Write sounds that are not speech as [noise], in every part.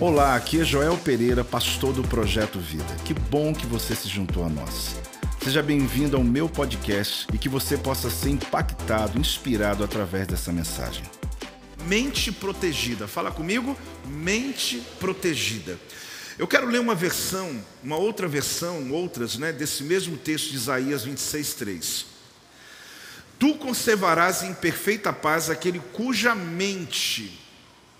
Olá, aqui é Joel Pereira, pastor do Projeto Vida. Que bom que você se juntou a nós. Seja bem-vindo ao meu podcast e que você possa ser impactado, inspirado através dessa mensagem. Mente protegida. Fala comigo, mente protegida. Eu quero ler uma versão, uma outra versão, outras, né, desse mesmo texto de Isaías 26:3. Tu conservarás em perfeita paz aquele cuja mente,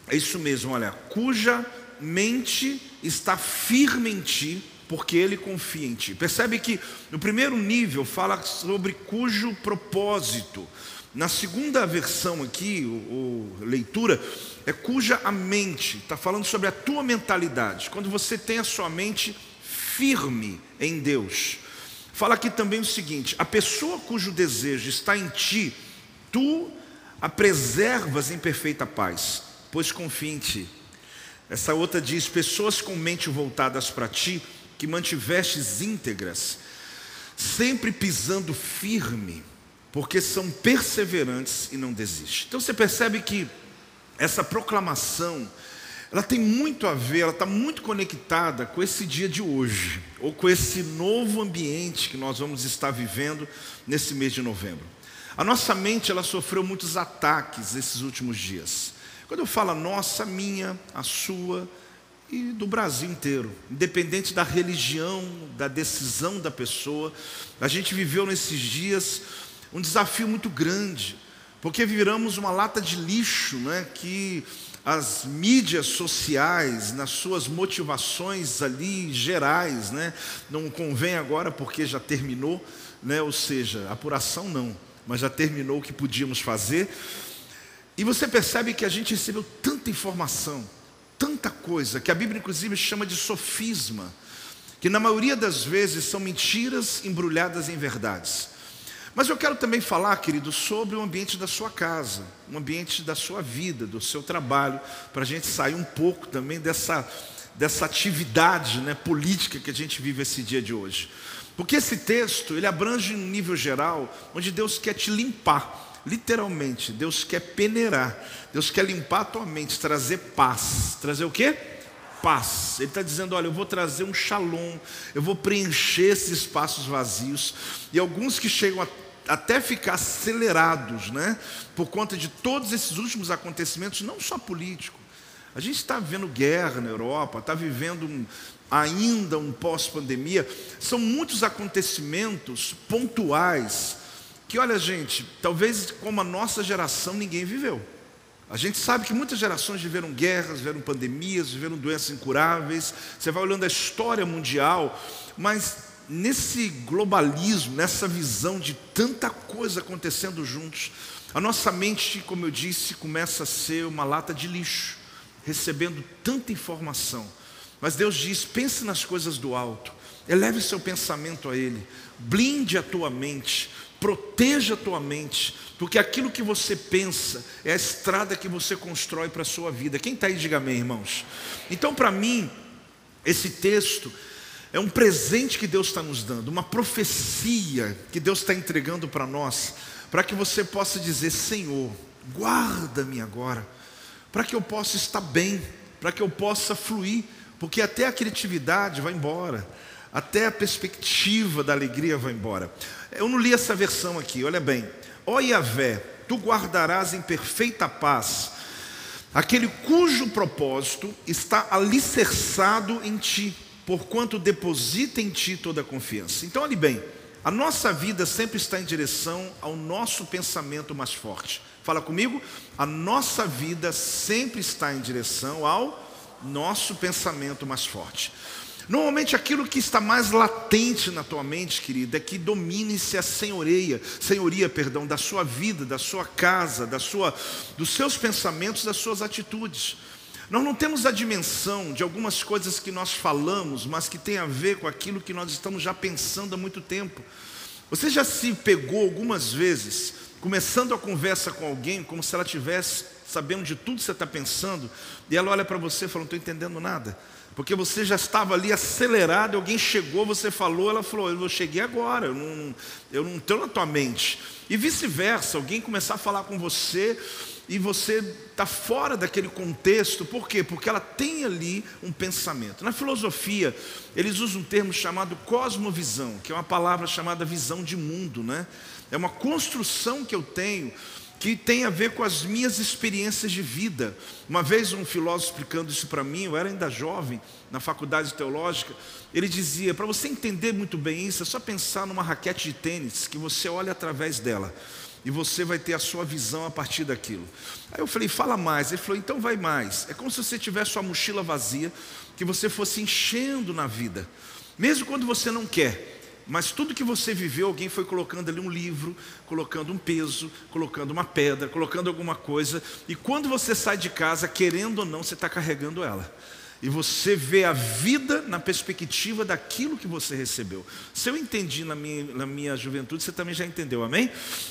é isso mesmo, olha, cuja mente está firme em ti, porque ele confia em ti. Percebe que no primeiro nível fala sobre cujo propósito. Na segunda versão aqui, o, o leitura, é cuja a mente, está falando sobre a tua mentalidade. Quando você tem a sua mente firme em Deus. Fala aqui também o seguinte: a pessoa cujo desejo está em ti, tu a preservas em perfeita paz, pois confia em ti. Essa outra diz: pessoas com mente voltadas para ti, que mantivestes íntegras, sempre pisando firme, porque são perseverantes e não desistem. Então você percebe que essa proclamação, ela tem muito a ver, ela está muito conectada com esse dia de hoje, ou com esse novo ambiente que nós vamos estar vivendo nesse mês de novembro. A nossa mente, ela sofreu muitos ataques esses últimos dias. Quando eu falo nossa, minha, a sua e do Brasil inteiro, independente da religião, da decisão da pessoa, a gente viveu nesses dias um desafio muito grande porque viramos uma lata de lixo, né, que as mídias sociais, nas suas motivações ali gerais, né, não convém agora porque já terminou, né, ou seja, apuração não, mas já terminou o que podíamos fazer. E você percebe que a gente recebeu tanta informação, tanta coisa, que a Bíblia inclusive chama de sofisma, que na maioria das vezes são mentiras embrulhadas em verdades. Mas eu quero também falar, querido, sobre o ambiente da sua casa, o ambiente da sua vida, do seu trabalho, para a gente sair um pouco também dessa, dessa atividade né, política que a gente vive esse dia de hoje. Porque esse texto, ele abrange um nível geral, onde Deus quer te limpar, literalmente, Deus quer peneirar, Deus quer limpar a tua mente, trazer paz. Trazer o quê? paz. Ele está dizendo: olha, eu vou trazer um shalom, eu vou preencher esses espaços vazios. E alguns que chegam a até ficar acelerados, né? Por conta de todos esses últimos acontecimentos, não só político. A gente está vendo guerra na Europa, está vivendo um, ainda um pós-pandemia. São muitos acontecimentos pontuais que, olha, gente, talvez como a nossa geração ninguém viveu. A gente sabe que muitas gerações viveram guerras, viveram pandemias, viveram doenças incuráveis. Você vai olhando a história mundial, mas nesse globalismo, nessa visão de tanta coisa acontecendo juntos, a nossa mente, como eu disse, começa a ser uma lata de lixo, recebendo tanta informação. Mas Deus diz: pense nas coisas do alto, eleve seu pensamento a Ele, blinde a tua mente, proteja a tua mente, porque aquilo que você pensa é a estrada que você constrói para a sua vida. Quem está aí, diga amém, irmãos. Então, para mim, esse texto é um presente que Deus está nos dando, uma profecia que Deus está entregando para nós, para que você possa dizer: Senhor, guarda-me agora, para que eu possa estar bem, para que eu possa fluir, porque até a criatividade vai embora, até a perspectiva da alegria vai embora. Eu não li essa versão aqui, olha bem. Ó Yahvé, tu guardarás em perfeita paz aquele cujo propósito está alicerçado em ti porquanto deposita em ti toda a confiança. Então, olhe bem, a nossa vida sempre está em direção ao nosso pensamento mais forte. Fala comigo, a nossa vida sempre está em direção ao nosso pensamento mais forte. Normalmente aquilo que está mais latente na tua mente, querida, é que domine-se a senhoria, senhoria, perdão, da sua vida, da sua casa, da sua, dos seus pensamentos, das suas atitudes. Nós não temos a dimensão de algumas coisas que nós falamos, mas que tem a ver com aquilo que nós estamos já pensando há muito tempo. Você já se pegou algumas vezes começando a conversa com alguém como se ela tivesse sabendo de tudo que você está pensando, e ela olha para você e fala: Não estou entendendo nada. Porque você já estava ali acelerado, alguém chegou, você falou, ela falou: Eu cheguei agora, eu não, eu não estou na tua mente. E vice-versa, alguém começar a falar com você e você está fora daquele contexto, por quê? Porque ela tem ali um pensamento. Na filosofia, eles usam um termo chamado cosmovisão, que é uma palavra chamada visão de mundo, né? É uma construção que eu tenho que tem a ver com as minhas experiências de vida. Uma vez um filósofo explicando isso para mim, eu era ainda jovem, na faculdade teológica, ele dizia: para você entender muito bem isso, é só pensar numa raquete de tênis que você olha através dela e você vai ter a sua visão a partir daquilo. Aí eu falei, fala mais. Ele falou, então vai mais. É como se você tivesse sua mochila vazia, que você fosse enchendo na vida, mesmo quando você não quer. Mas tudo que você viveu, alguém foi colocando ali um livro, colocando um peso, colocando uma pedra, colocando alguma coisa, e quando você sai de casa, querendo ou não, você está carregando ela e você vê a vida na perspectiva daquilo que você recebeu. Se eu entendi na minha, na minha juventude, você também já entendeu, amém?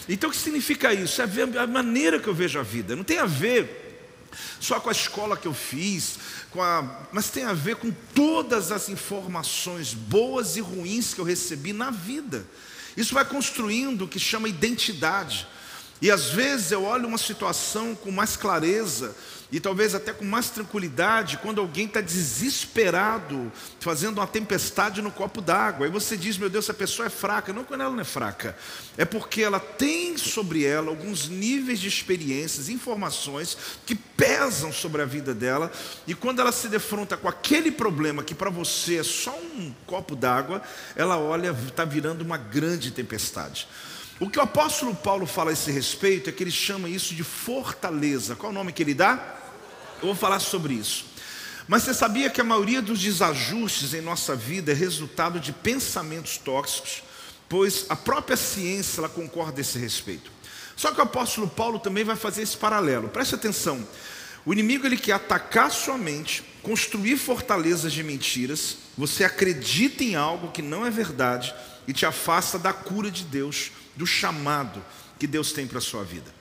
Então o que significa isso? É a maneira que eu vejo a vida, não tem a ver só com a escola que eu fiz, a, mas tem a ver com todas as informações boas e ruins que eu recebi na vida. Isso vai construindo o que chama identidade. E às vezes eu olho uma situação com mais clareza e talvez até com mais tranquilidade quando alguém está desesperado, fazendo uma tempestade no copo d'água. Aí você diz, meu Deus, essa pessoa é fraca. Não, quando ela não é fraca, é porque ela tem sobre ela alguns níveis de experiências, informações que pesam sobre a vida dela. E quando ela se defronta com aquele problema que para você é só um copo d'água, ela olha, está virando uma grande tempestade. O que o apóstolo Paulo fala a esse respeito é que ele chama isso de fortaleza. Qual o nome que ele dá? Eu vou falar sobre isso. Mas você sabia que a maioria dos desajustes em nossa vida é resultado de pensamentos tóxicos, pois a própria ciência ela concorda a esse respeito. Só que o apóstolo Paulo também vai fazer esse paralelo. Preste atenção. O inimigo ele quer atacar sua mente, construir fortalezas de mentiras. Você acredita em algo que não é verdade e te afasta da cura de Deus, do chamado que Deus tem para a sua vida.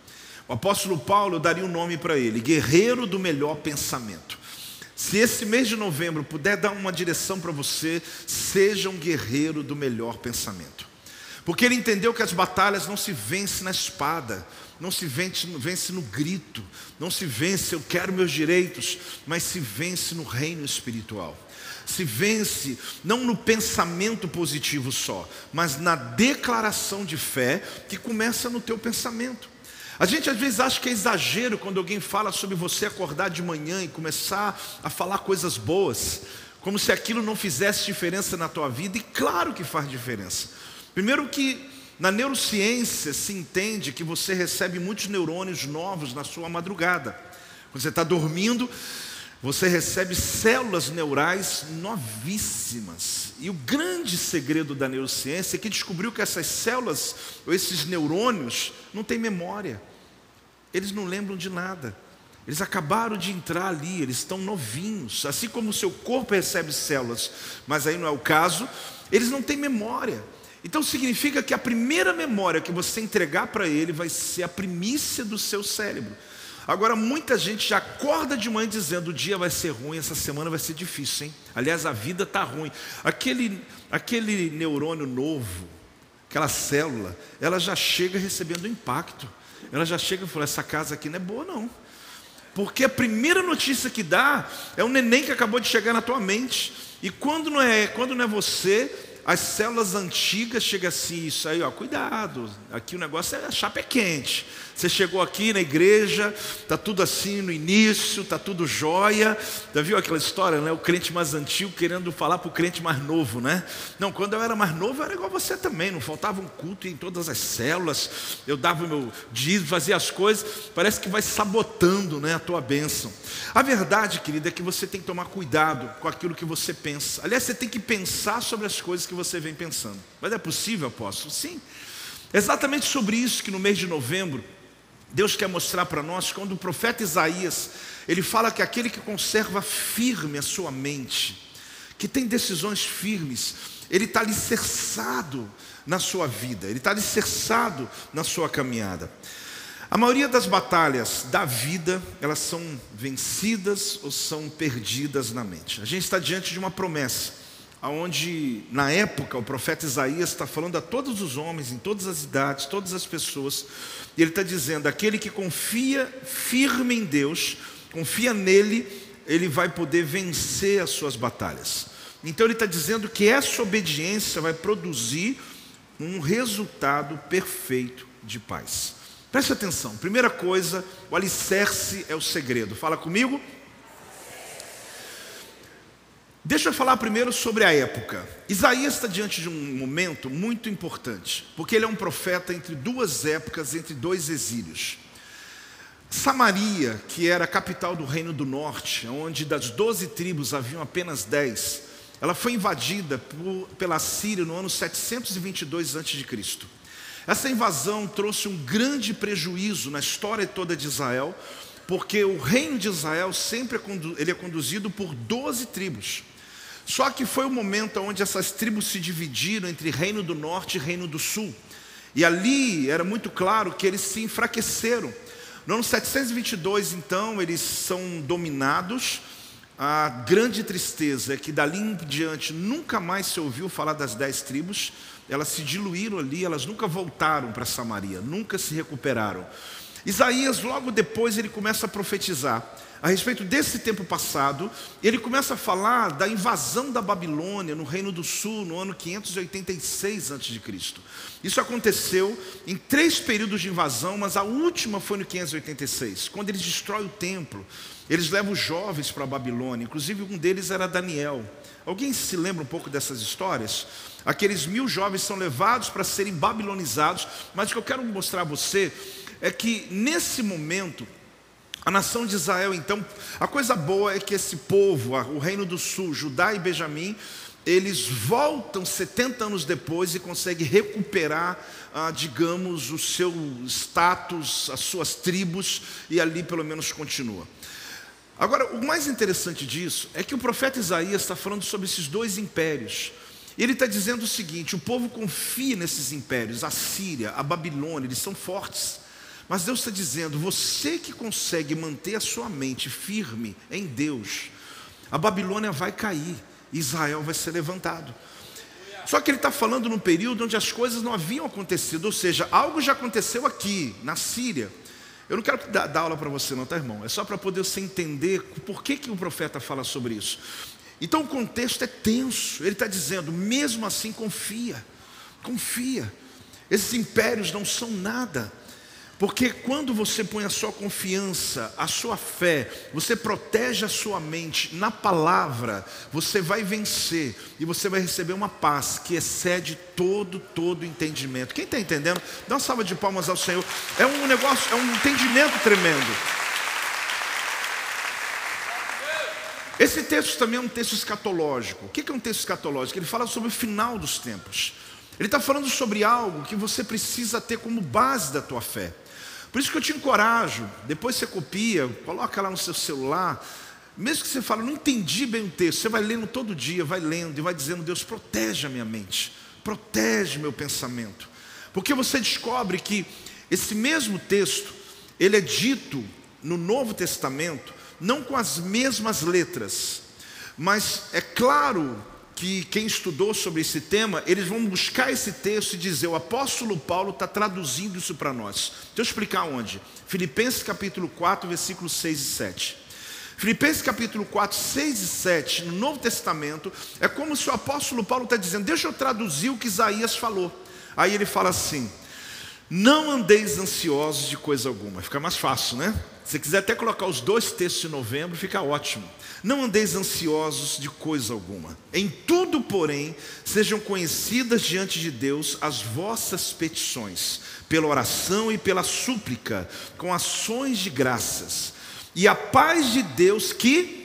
O apóstolo Paulo daria um nome para ele, guerreiro do melhor pensamento. Se esse mês de novembro puder dar uma direção para você, seja um guerreiro do melhor pensamento. Porque ele entendeu que as batalhas não se vencem na espada, não se vence, vence no grito, não se vence, eu quero meus direitos, mas se vence no reino espiritual. Se vence não no pensamento positivo só, mas na declaração de fé que começa no teu pensamento. A gente às vezes acha que é exagero quando alguém fala sobre você acordar de manhã e começar a falar coisas boas, como se aquilo não fizesse diferença na tua vida, e claro que faz diferença. Primeiro que na neurociência se entende que você recebe muitos neurônios novos na sua madrugada. Quando você está dormindo, você recebe células neurais novíssimas. E o grande segredo da neurociência é que descobriu que essas células, ou esses neurônios, não têm memória. Eles não lembram de nada. Eles acabaram de entrar ali, eles estão novinhos. Assim como o seu corpo recebe células, mas aí não é o caso, eles não têm memória. Então significa que a primeira memória que você entregar para ele vai ser a primícia do seu cérebro. Agora, muita gente já acorda de manhã dizendo: o dia vai ser ruim, essa semana vai ser difícil, hein? Aliás, a vida está ruim. Aquele, aquele neurônio novo, aquela célula, ela já chega recebendo impacto ela já chega e fala: essa casa aqui não é boa, não. Porque a primeira notícia que dá é um neném que acabou de chegar na tua mente. E quando não é, quando não é você, as células antigas chegam assim, isso aí, ó, cuidado. Aqui o negócio é a chapa é quente. Você chegou aqui na igreja, tá tudo assim no início, tá tudo jóia. Já viu aquela história, né? O crente mais antigo querendo falar para o crente mais novo, né? Não, quando eu era mais novo, eu era igual você também. Não faltava um culto em todas as células. Eu dava o meu dízimo, fazia as coisas. Parece que vai sabotando, né, a tua bênção. A verdade, querida, é que você tem que tomar cuidado com aquilo que você pensa. Aliás, você tem que pensar sobre as coisas que você vem pensando. Mas é possível, apóstolo? Sim. Exatamente sobre isso que no mês de novembro Deus quer mostrar para nós quando o profeta Isaías, ele fala que aquele que conserva firme a sua mente, que tem decisões firmes, ele está alicerçado na sua vida, ele está alicerçado na sua caminhada. A maioria das batalhas da vida, elas são vencidas ou são perdidas na mente. A gente está diante de uma promessa, onde na época o profeta Isaías está falando a todos os homens, em todas as idades, todas as pessoas, e ele está dizendo: aquele que confia firme em Deus, confia nele, ele vai poder vencer as suas batalhas. Então ele está dizendo que essa obediência vai produzir um resultado perfeito de paz. Preste atenção. Primeira coisa, o alicerce é o segredo. Fala comigo. Deixa eu falar primeiro sobre a época. Isaías está diante de um momento muito importante, porque ele é um profeta entre duas épocas, entre dois exílios. Samaria, que era a capital do reino do norte, onde das doze tribos haviam apenas dez, ela foi invadida por, pela Síria no ano 722 a.C. Essa invasão trouxe um grande prejuízo na história toda de Israel, porque o reino de Israel sempre é, ele é conduzido por 12 tribos. Só que foi o momento onde essas tribos se dividiram entre reino do norte e reino do sul. E ali era muito claro que eles se enfraqueceram. No ano 722, então, eles são dominados. A grande tristeza é que dali em diante nunca mais se ouviu falar das dez tribos elas se diluíram ali, elas nunca voltaram para Samaria, nunca se recuperaram. Isaías, logo depois, ele começa a profetizar a respeito desse tempo passado, ele começa a falar da invasão da Babilônia no Reino do Sul, no ano 586 a.C. Isso aconteceu em três períodos de invasão, mas a última foi no 586, quando eles destroem o templo. Eles levam os jovens para a Babilônia, inclusive um deles era Daniel. Alguém se lembra um pouco dessas histórias? Aqueles mil jovens são levados para serem babilonizados, mas o que eu quero mostrar a você é que nesse momento, a nação de Israel, então, a coisa boa é que esse povo, o reino do sul, Judá e Benjamim, eles voltam 70 anos depois e conseguem recuperar, ah, digamos, o seu status, as suas tribos, e ali pelo menos continua. Agora, o mais interessante disso é que o profeta Isaías está falando sobre esses dois impérios. Ele está dizendo o seguinte: o povo confia nesses impérios, a Síria, a Babilônia, eles são fortes. Mas Deus está dizendo: você que consegue manter a sua mente firme em Deus, a Babilônia vai cair, Israel vai ser levantado. Só que ele está falando num período onde as coisas não haviam acontecido, ou seja, algo já aconteceu aqui, na Síria. Eu não quero dar, dar aula para você, não, tá, irmão? É só para poder você entender por que, que o profeta fala sobre isso. Então o contexto é tenso. Ele está dizendo, mesmo assim, confia, confia. Esses impérios não são nada. Porque quando você põe a sua confiança, a sua fé, você protege a sua mente na palavra, você vai vencer e você vai receber uma paz que excede todo, todo entendimento. Quem está entendendo? Dá uma salva de palmas ao Senhor. É um negócio, é um entendimento tremendo. Esse texto também é um texto escatológico. O que é um texto escatológico? Ele fala sobre o final dos tempos. Ele está falando sobre algo que você precisa ter como base da tua fé. Por isso que eu te encorajo, depois você copia, coloca lá no seu celular, mesmo que você fale, não entendi bem o texto, você vai lendo todo dia, vai lendo e vai dizendo, Deus, protege a minha mente, protege meu pensamento. Porque você descobre que esse mesmo texto, ele é dito no Novo Testamento não com as mesmas letras, mas é claro que quem estudou sobre esse tema, eles vão buscar esse texto e dizer: o apóstolo Paulo está traduzindo isso para nós. Deixa eu explicar onde. Filipenses capítulo 4, versículos 6 e 7. Filipenses capítulo 4, 6 e 7, no Novo Testamento, é como se o apóstolo Paulo está dizendo: deixa eu traduzir o que Isaías falou. Aí ele fala assim: não andeis ansiosos de coisa alguma. Fica mais fácil, né? Se quiser até colocar os dois textos de novembro, fica ótimo. Não andeis ansiosos de coisa alguma. Em tudo, porém, sejam conhecidas diante de Deus as vossas petições, pela oração e pela súplica, com ações de graças. E a paz de Deus que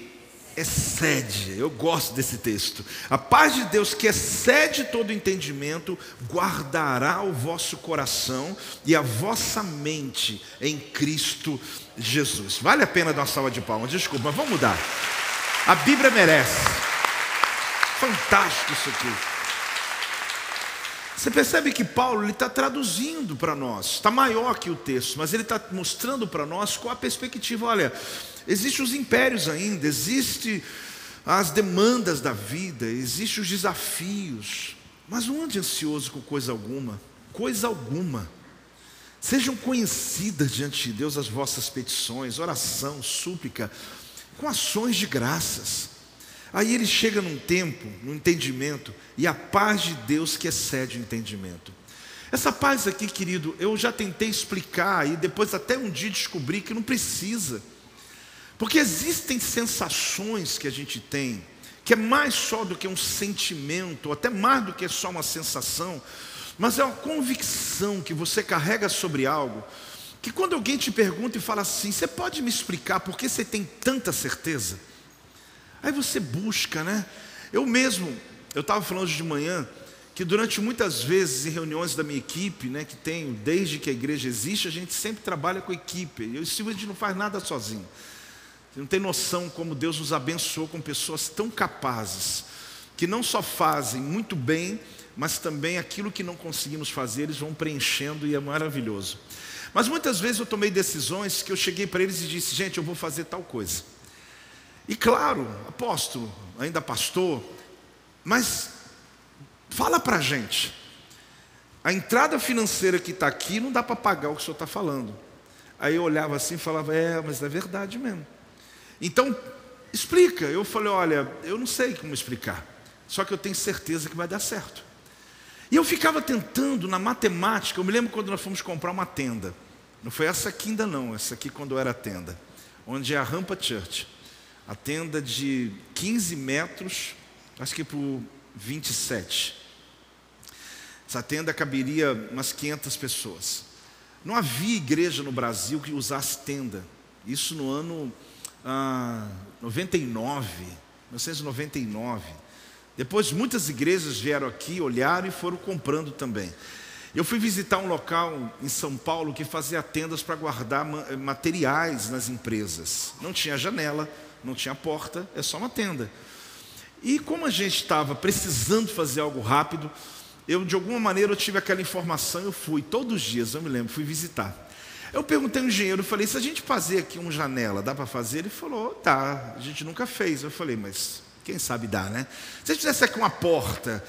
excede, eu gosto desse texto. A paz de Deus que excede todo entendimento, guardará o vosso coração e a vossa mente em Cristo Jesus. Vale a pena dar uma salva de palmas, desculpa, mas vamos mudar. A Bíblia merece. Fantástico isso aqui. Você percebe que Paulo está traduzindo para nós, está maior que o texto, mas ele está mostrando para nós qual a perspectiva. Olha, existem os impérios ainda, existem as demandas da vida, existem os desafios, mas não ande ansioso com coisa alguma, coisa alguma. Sejam conhecidas diante de Deus as vossas petições, oração, súplica, com ações de graças. Aí ele chega num tempo, no entendimento, e a paz de Deus que excede o entendimento. Essa paz aqui, querido, eu já tentei explicar e depois até um dia descobri que não precisa. Porque existem sensações que a gente tem, que é mais só do que um sentimento, ou até mais do que só uma sensação, mas é uma convicção que você carrega sobre algo, que quando alguém te pergunta e fala assim: Você pode me explicar por que você tem tanta certeza? Aí você busca, né? Eu mesmo, eu estava falando hoje de manhã, que durante muitas vezes em reuniões da minha equipe, né, que tenho desde que a igreja existe, a gente sempre trabalha com equipe. Eu e Silvio, a gente não faz nada sozinho. Você não tem noção como Deus nos abençoou com pessoas tão capazes, que não só fazem muito bem, mas também aquilo que não conseguimos fazer, eles vão preenchendo e é maravilhoso. Mas muitas vezes eu tomei decisões que eu cheguei para eles e disse: gente, eu vou fazer tal coisa. E claro, apóstolo, ainda pastor, mas fala para a gente. A entrada financeira que está aqui não dá para pagar o que o senhor está falando. Aí eu olhava assim e falava: é, mas é verdade mesmo. Então, explica. Eu falei: olha, eu não sei como explicar, só que eu tenho certeza que vai dar certo. E eu ficava tentando na matemática, eu me lembro quando nós fomos comprar uma tenda. Não foi essa aqui ainda não, essa aqui quando era tenda, onde é a Rampa Church. A tenda de 15 metros, acho que por 27. Essa tenda caberia umas 500 pessoas. Não havia igreja no Brasil que usasse tenda. Isso no ano ah, 99, 1999. Depois muitas igrejas vieram aqui, olharam e foram comprando também. Eu fui visitar um local em São Paulo que fazia tendas para guardar materiais nas empresas. Não tinha janela, não tinha porta, é só uma tenda. E como a gente estava precisando fazer algo rápido, eu de alguma maneira eu tive aquela informação, eu fui todos os dias, eu me lembro, fui visitar. Eu perguntei ao engenheiro, falei, se a gente fazer aqui uma janela, dá para fazer? Ele falou, dá, a gente nunca fez. Eu falei, mas quem sabe dá, né? Se a gente fizesse aqui uma porta,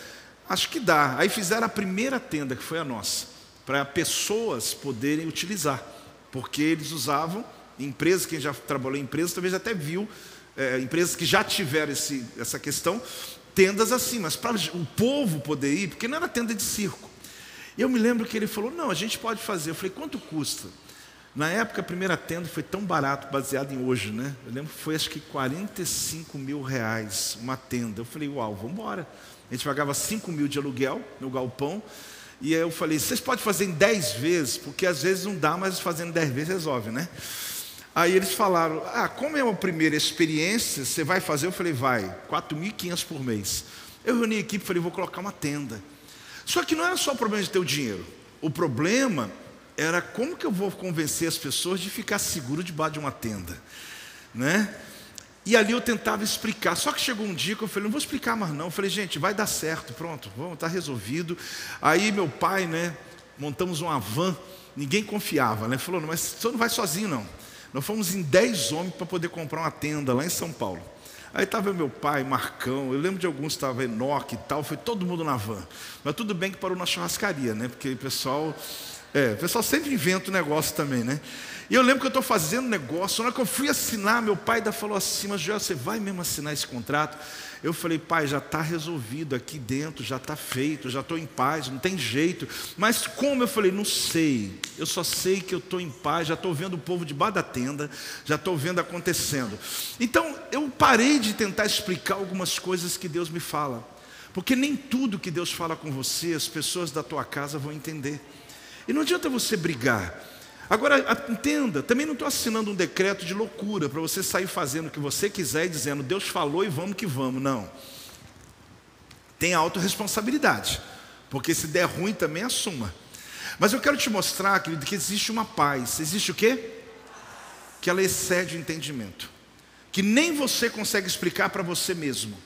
acho que dá. Aí fizeram a primeira tenda, que foi a nossa, para pessoas poderem utilizar, porque eles usavam, empresas, quem já trabalhou em empresas, talvez até viu, é, empresas que já tiveram esse, essa questão, tendas assim, mas para o povo poder ir, porque não era tenda de circo. E eu me lembro que ele falou: não, a gente pode fazer. Eu falei: quanto custa? Na época, a primeira tenda foi tão barato, baseado em hoje, né? Eu lembro que foi acho que 45 mil reais uma tenda. Eu falei, uau, vamos embora. A gente pagava 5 mil de aluguel no galpão. E aí eu falei, vocês podem fazer em 10 vezes, porque às vezes não dá, mas fazendo 10 vezes resolve, né? Aí eles falaram, ah, como é uma primeira experiência, você vai fazer? Eu falei, vai, 4.500 por mês. Eu reuni a equipe e falei, vou colocar uma tenda. Só que não era só o problema de ter o dinheiro. O problema era como que eu vou convencer as pessoas de ficar seguro debaixo de uma tenda, né? E ali eu tentava explicar, só que chegou um dia que eu falei, não vou explicar mais não. Eu falei, gente, vai dar certo, pronto, vamos, está resolvido. Aí meu pai, né, montamos uma van, ninguém confiava, né? Falou, mas você não vai sozinho não. Nós fomos em 10 homens para poder comprar uma tenda lá em São Paulo. Aí estava meu pai, Marcão, eu lembro de alguns estava Enoque e tal, foi todo mundo na van. Mas tudo bem que parou na churrascaria, né? Porque o pessoal é, o pessoal sempre inventa o um negócio também, né? E eu lembro que eu estou fazendo negócio, na hora que eu fui assinar, meu pai ainda falou assim, mas Joel, você vai mesmo assinar esse contrato? Eu falei, pai, já está resolvido aqui dentro, já está feito, já estou em paz, não tem jeito. Mas como? Eu falei, não sei, eu só sei que eu estou em paz, já estou vendo o povo debaixo da tenda, já estou vendo acontecendo. Então, eu parei de tentar explicar algumas coisas que Deus me fala. Porque nem tudo que Deus fala com você, as pessoas da tua casa vão entender. E não adianta você brigar. Agora, entenda, também não estou assinando um decreto de loucura para você sair fazendo o que você quiser e dizendo, Deus falou e vamos que vamos. Não. Tem autorresponsabilidade. Porque se der ruim também assuma. Mas eu quero te mostrar, querido, que existe uma paz. Existe o quê? Que ela excede o entendimento. Que nem você consegue explicar para você mesmo.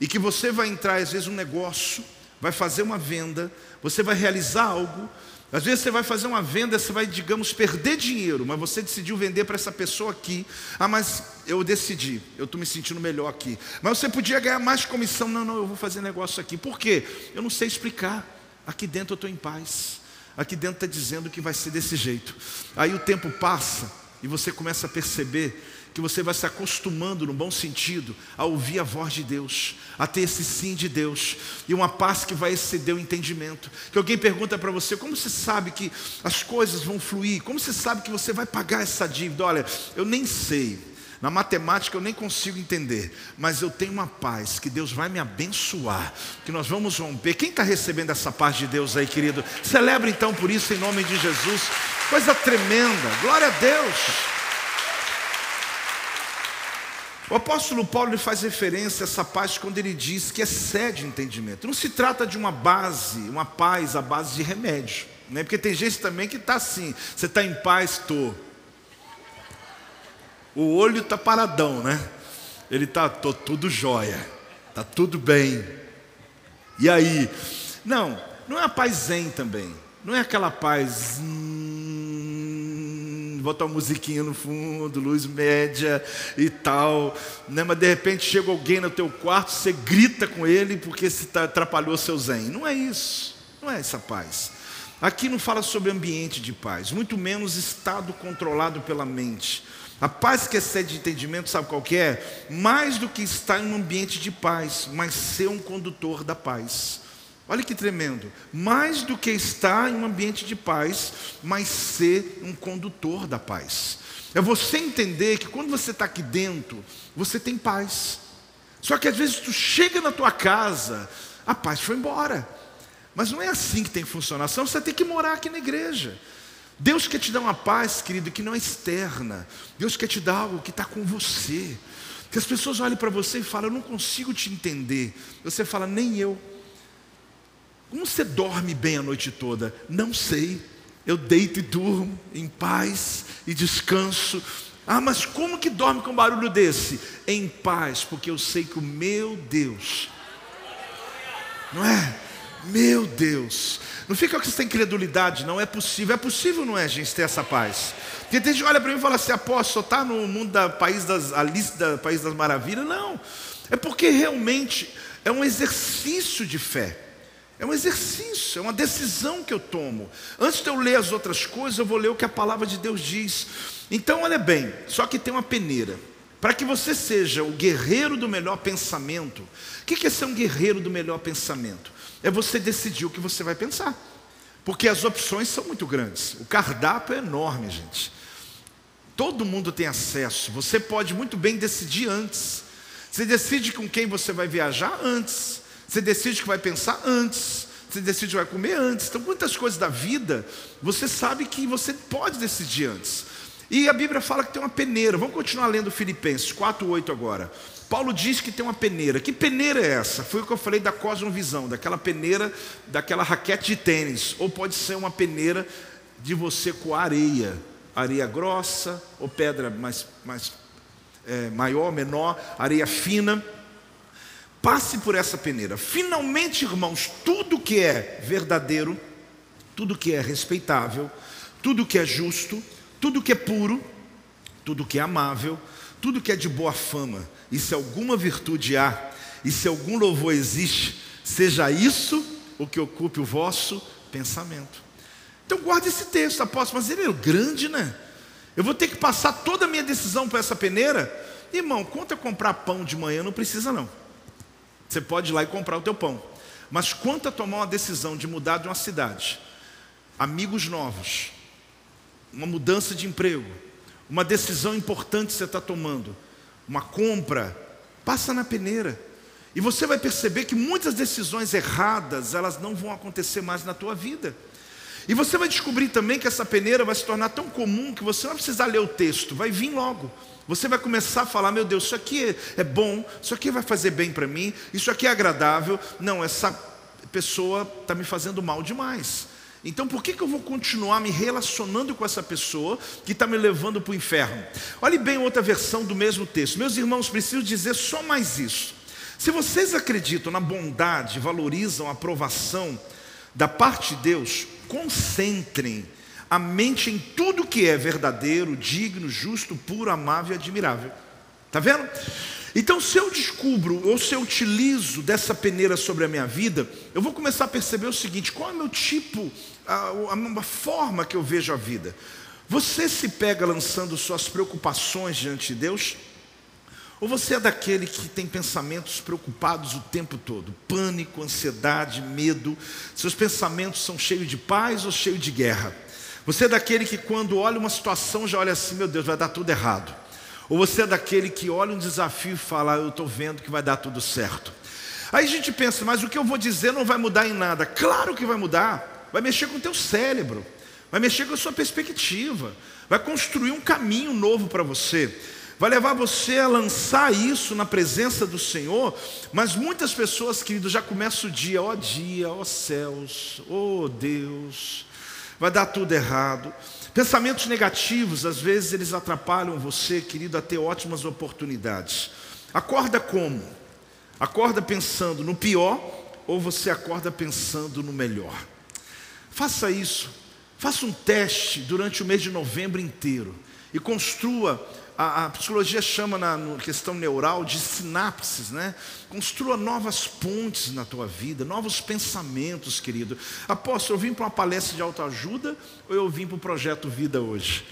E que você vai entrar, às vezes, um negócio vai fazer uma venda, você vai realizar algo. Às vezes você vai fazer uma venda, você vai, digamos, perder dinheiro, mas você decidiu vender para essa pessoa aqui. Ah, mas eu decidi, eu estou me sentindo melhor aqui. Mas você podia ganhar mais comissão. Não, não, eu vou fazer negócio aqui. Por quê? Eu não sei explicar. Aqui dentro eu estou em paz. Aqui dentro está dizendo que vai ser desse jeito. Aí o tempo passa e você começa a perceber que você vai se acostumando, no bom sentido, a ouvir a voz de Deus, a ter esse sim de Deus, e uma paz que vai exceder o entendimento. Que alguém pergunta para você: como você sabe que as coisas vão fluir? Como você sabe que você vai pagar essa dívida? Olha, eu nem sei. Na matemática eu nem consigo entender, mas eu tenho uma paz que Deus vai me abençoar, que nós vamos romper. Quem está recebendo essa paz de Deus aí, querido? Celebre então por isso em nome de Jesus. Coisa tremenda, glória a Deus. O apóstolo Paulo faz referência a essa paz quando ele diz que excede entendimento. Não se trata de uma base, uma paz à base de remédio. Né? Porque tem gente também que está assim, você está em paz, estou. O olho está paradão, né? Ele está, tô tudo jóia, está tudo bem. E aí? Não, não é a paz zen também. Não é aquela paz. Hum, bota uma musiquinha no fundo, luz média e tal, né? mas de repente chega alguém no teu quarto, você grita com ele porque se atrapalhou seu zen. Não é isso, não é essa paz. Aqui não fala sobre ambiente de paz, muito menos estado controlado pela mente. A paz que excede de entendimento, sabe qual que é? Mais do que estar em um ambiente de paz, mas ser um condutor da paz. Olha que tremendo. Mais do que estar em um ambiente de paz, mas ser um condutor da paz. É você entender que quando você está aqui dentro, você tem paz. Só que às vezes tu chega na tua casa, a paz foi embora. Mas não é assim que tem que funcionar. Você tem que morar aqui na igreja. Deus quer te dar uma paz, querido, que não é externa. Deus quer te dar algo que está com você. Que as pessoas olhem para você e falem, eu não consigo te entender. Você fala, nem eu. Como você dorme bem a noite toda? Não sei. Eu deito e durmo em paz e descanso. Ah, mas como que dorme com um barulho desse? Em paz, porque eu sei que o meu Deus, não é? Meu Deus, não fica com essa incredulidade, não é possível. É possível, não é, gente, ter essa paz? Porque tem gente que olha para mim e fala assim: apóstolo, está no mundo da país das, Alice da País das Maravilhas? Não, é porque realmente é um exercício de fé. É um exercício, é uma decisão que eu tomo. Antes de eu ler as outras coisas, eu vou ler o que a palavra de Deus diz. Então, olha bem, só que tem uma peneira. Para que você seja o guerreiro do melhor pensamento, o que é ser um guerreiro do melhor pensamento? É você decidir o que você vai pensar. Porque as opções são muito grandes. O cardápio é enorme, gente. Todo mundo tem acesso. Você pode muito bem decidir antes. Você decide com quem você vai viajar antes. Você decide que vai pensar antes. Você decide que vai comer antes. Então, muitas coisas da vida, você sabe que você pode decidir antes. E a Bíblia fala que tem uma peneira. Vamos continuar lendo Filipenses 4:8 agora. Paulo diz que tem uma peneira. Que peneira é essa? Foi o que eu falei da cosmovisão, daquela peneira, daquela raquete de tênis. Ou pode ser uma peneira de você com areia. Areia grossa ou pedra mais, mais é, maior, menor, areia fina. Passe por essa peneira. Finalmente, irmãos, tudo que é verdadeiro, tudo que é respeitável, tudo que é justo, tudo que é puro, tudo que é amável, tudo que é de boa fama, e se alguma virtude há, e se algum louvor existe, seja isso o que ocupe o vosso pensamento. Então guarde esse texto, apóstolo, mas ele é grande, né? Eu vou ter que passar toda a minha decisão para essa peneira? Irmão, quanto a comprar pão de manhã, não precisa não. Você pode ir lá e comprar o teu pão. Mas quanto a tomar uma decisão de mudar de uma cidade, amigos novos, uma mudança de emprego, uma decisão importante você está tomando, uma compra, passa na peneira. E você vai perceber que muitas decisões erradas, elas não vão acontecer mais na tua vida. E você vai descobrir também que essa peneira vai se tornar tão comum que você não vai precisar ler o texto, vai vir logo. Você vai começar a falar: meu Deus, isso aqui é bom, isso aqui vai fazer bem para mim, isso aqui é agradável. Não, essa pessoa está me fazendo mal demais. Então por que, que eu vou continuar me relacionando com essa pessoa que está me levando para o inferno? Olhe bem outra versão do mesmo texto. Meus irmãos, preciso dizer só mais isso. Se vocês acreditam na bondade, valorizam a aprovação da parte de Deus, concentrem a mente em tudo que é verdadeiro, digno, justo, puro, amável e admirável. Tá vendo? Então, se eu descubro ou se eu utilizo dessa peneira sobre a minha vida, eu vou começar a perceber o seguinte: qual é o meu tipo, a, a forma que eu vejo a vida? Você se pega lançando suas preocupações diante de Deus? Ou você é daquele que tem pensamentos preocupados o tempo todo? Pânico, ansiedade, medo. Seus pensamentos são cheios de paz ou cheios de guerra? Você é daquele que, quando olha uma situação, já olha assim: meu Deus, vai dar tudo errado. Ou você é daquele que olha um desafio e fala: eu estou vendo que vai dar tudo certo. Aí a gente pensa: mas o que eu vou dizer não vai mudar em nada. Claro que vai mudar. Vai mexer com o teu cérebro. Vai mexer com a sua perspectiva. Vai construir um caminho novo para você vai levar você a lançar isso na presença do Senhor, mas muitas pessoas, querido, já começam o dia, ó dia, ó céus, ó Deus, vai dar tudo errado. Pensamentos negativos, às vezes eles atrapalham você, querido, a ter ótimas oportunidades. Acorda como? Acorda pensando no pior ou você acorda pensando no melhor? Faça isso. Faça um teste durante o mês de novembro inteiro e construa a, a, psicologia chama na questão neural de sinapses, né? Construa novas pontes na tua vida, novos pensamentos, querido. Apóstolo, eu vim para uma palestra de autoajuda ou eu vim para o projeto Vida hoje?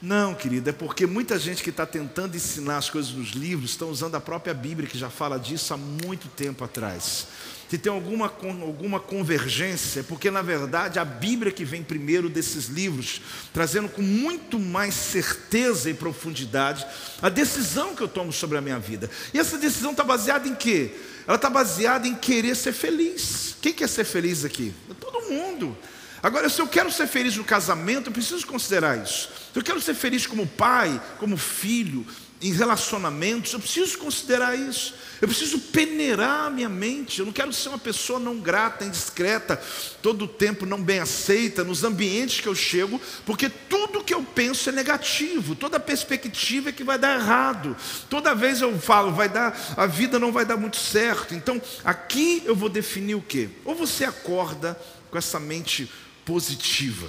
Não, querido, é porque muita gente que está tentando ensinar as coisas nos livros estão usando a própria Bíblia, que já fala disso há muito tempo atrás se tem alguma, alguma convergência, porque na verdade a Bíblia que vem primeiro desses livros, trazendo com muito mais certeza e profundidade a decisão que eu tomo sobre a minha vida. E essa decisão está baseada em quê? Ela está baseada em querer ser feliz. Quem quer ser feliz aqui? Todo mundo. Agora, se eu quero ser feliz no casamento, eu preciso considerar isso. Se eu quero ser feliz como pai, como filho, em relacionamentos, eu preciso considerar isso. Eu preciso peneirar a minha mente. Eu não quero ser uma pessoa não grata, indiscreta, todo o tempo não bem aceita nos ambientes que eu chego, porque tudo que eu penso é negativo, toda perspectiva é que vai dar errado. Toda vez eu falo, vai dar, a vida não vai dar muito certo. Então, aqui eu vou definir o quê? Ou você acorda com essa mente positiva.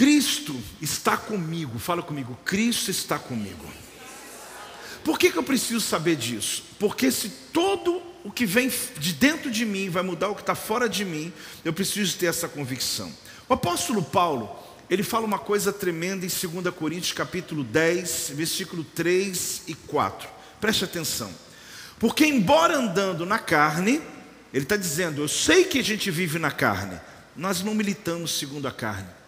Cristo está comigo. Fala comigo, Cristo está comigo. Por que, que eu preciso saber disso? Porque se todo o que vem de dentro de mim vai mudar o que está fora de mim, eu preciso ter essa convicção. O apóstolo Paulo, ele fala uma coisa tremenda em 2 Coríntios capítulo 10, versículo 3 e 4. Preste atenção. Porque embora andando na carne, ele está dizendo, eu sei que a gente vive na carne, nós não militamos segundo a carne.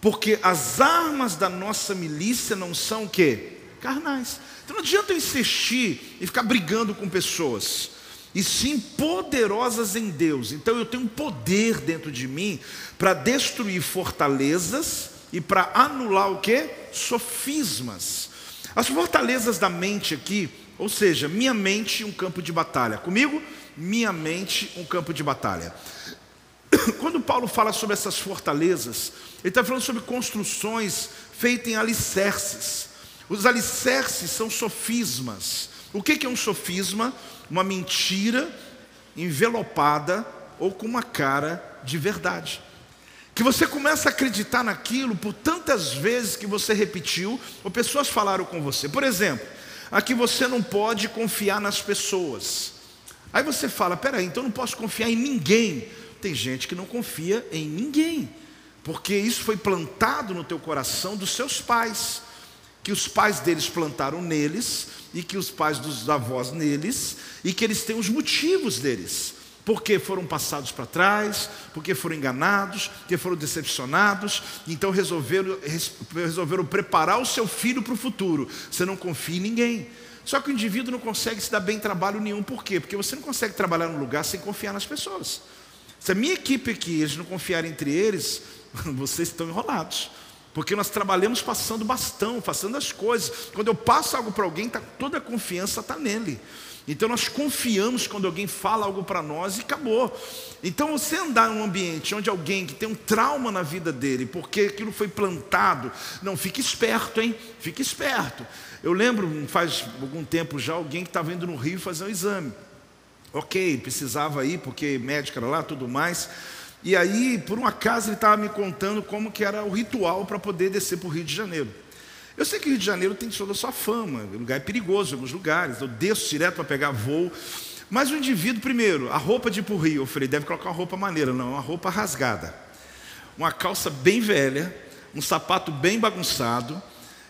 Porque as armas da nossa milícia não são o quê? Carnais. Então não adianta eu insistir e ficar brigando com pessoas. E sim poderosas em Deus. Então eu tenho um poder dentro de mim para destruir fortalezas e para anular o que? Sofismas. As fortalezas da mente aqui, ou seja, minha mente um campo de batalha. Comigo? Minha mente um campo de batalha. [coughs] Quando Paulo fala sobre essas fortalezas, ele está falando sobre construções feitas em alicerces. Os alicerces são sofismas. O que é um sofisma? Uma mentira envelopada ou com uma cara de verdade. Que você começa a acreditar naquilo por tantas vezes que você repetiu, ou pessoas falaram com você. Por exemplo, aqui você não pode confiar nas pessoas. Aí você fala: peraí, então não posso confiar em ninguém. Tem gente que não confia em ninguém, porque isso foi plantado no teu coração dos seus pais, que os pais deles plantaram neles, e que os pais dos avós neles, e que eles têm os motivos deles. Porque foram passados para trás, porque foram enganados, porque foram decepcionados, então resolveram, resolveram preparar o seu filho para o futuro. Você não confia em ninguém. Só que o indivíduo não consegue se dar bem em trabalho nenhum, por quê? Porque você não consegue trabalhar num lugar sem confiar nas pessoas. Se a minha equipe aqui, eles não confiarem entre eles, [laughs] vocês estão enrolados. Porque nós trabalhamos passando bastão, passando as coisas. Quando eu passo algo para alguém, tá, toda a confiança está nele. Então nós confiamos quando alguém fala algo para nós e acabou. Então você andar em um ambiente onde alguém que tem um trauma na vida dele, porque aquilo foi plantado, não, fique esperto, hein? Fique esperto. Eu lembro, faz algum tempo já, alguém que estava indo no Rio fazer um exame. Ok, precisava ir, porque médico era lá, tudo mais. E aí, por um acaso, ele estava me contando como que era o ritual para poder descer para o Rio de Janeiro. Eu sei que o Rio de Janeiro tem toda a sua fama, o lugar é perigoso em alguns lugares, eu desço direto para pegar voo. Mas o indivíduo, primeiro, a roupa de ir para o Rio, eu falei, deve colocar uma roupa maneira, não, uma roupa rasgada. Uma calça bem velha, um sapato bem bagunçado,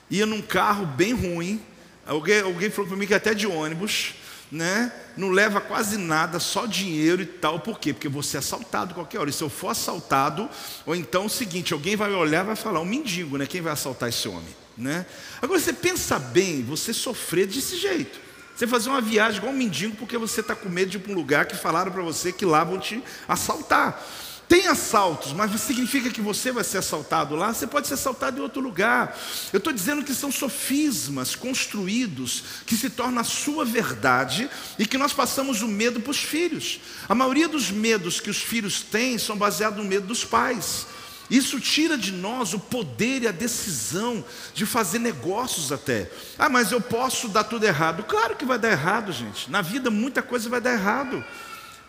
ia num carro bem ruim. Alguém, alguém falou para mim que até de ônibus, né? Não leva quase nada, só dinheiro e tal. Por quê? Porque você é assaltado qualquer hora. E se eu for assaltado, ou então é o seguinte, alguém vai olhar e vai falar, um mendigo, né? Quem vai assaltar esse homem? Né? Agora você pensa bem, você sofrer desse jeito. Você fazer uma viagem igual um mendigo porque você está com medo de ir para um lugar que falaram para você que lá vão te assaltar. Tem assaltos, mas significa que você vai ser assaltado lá? Você pode ser assaltado em outro lugar. Eu estou dizendo que são sofismas construídos que se tornam a sua verdade e que nós passamos o medo para os filhos. A maioria dos medos que os filhos têm são baseados no medo dos pais. Isso tira de nós o poder e a decisão de fazer negócios até. Ah, mas eu posso dar tudo errado. Claro que vai dar errado, gente. Na vida muita coisa vai dar errado.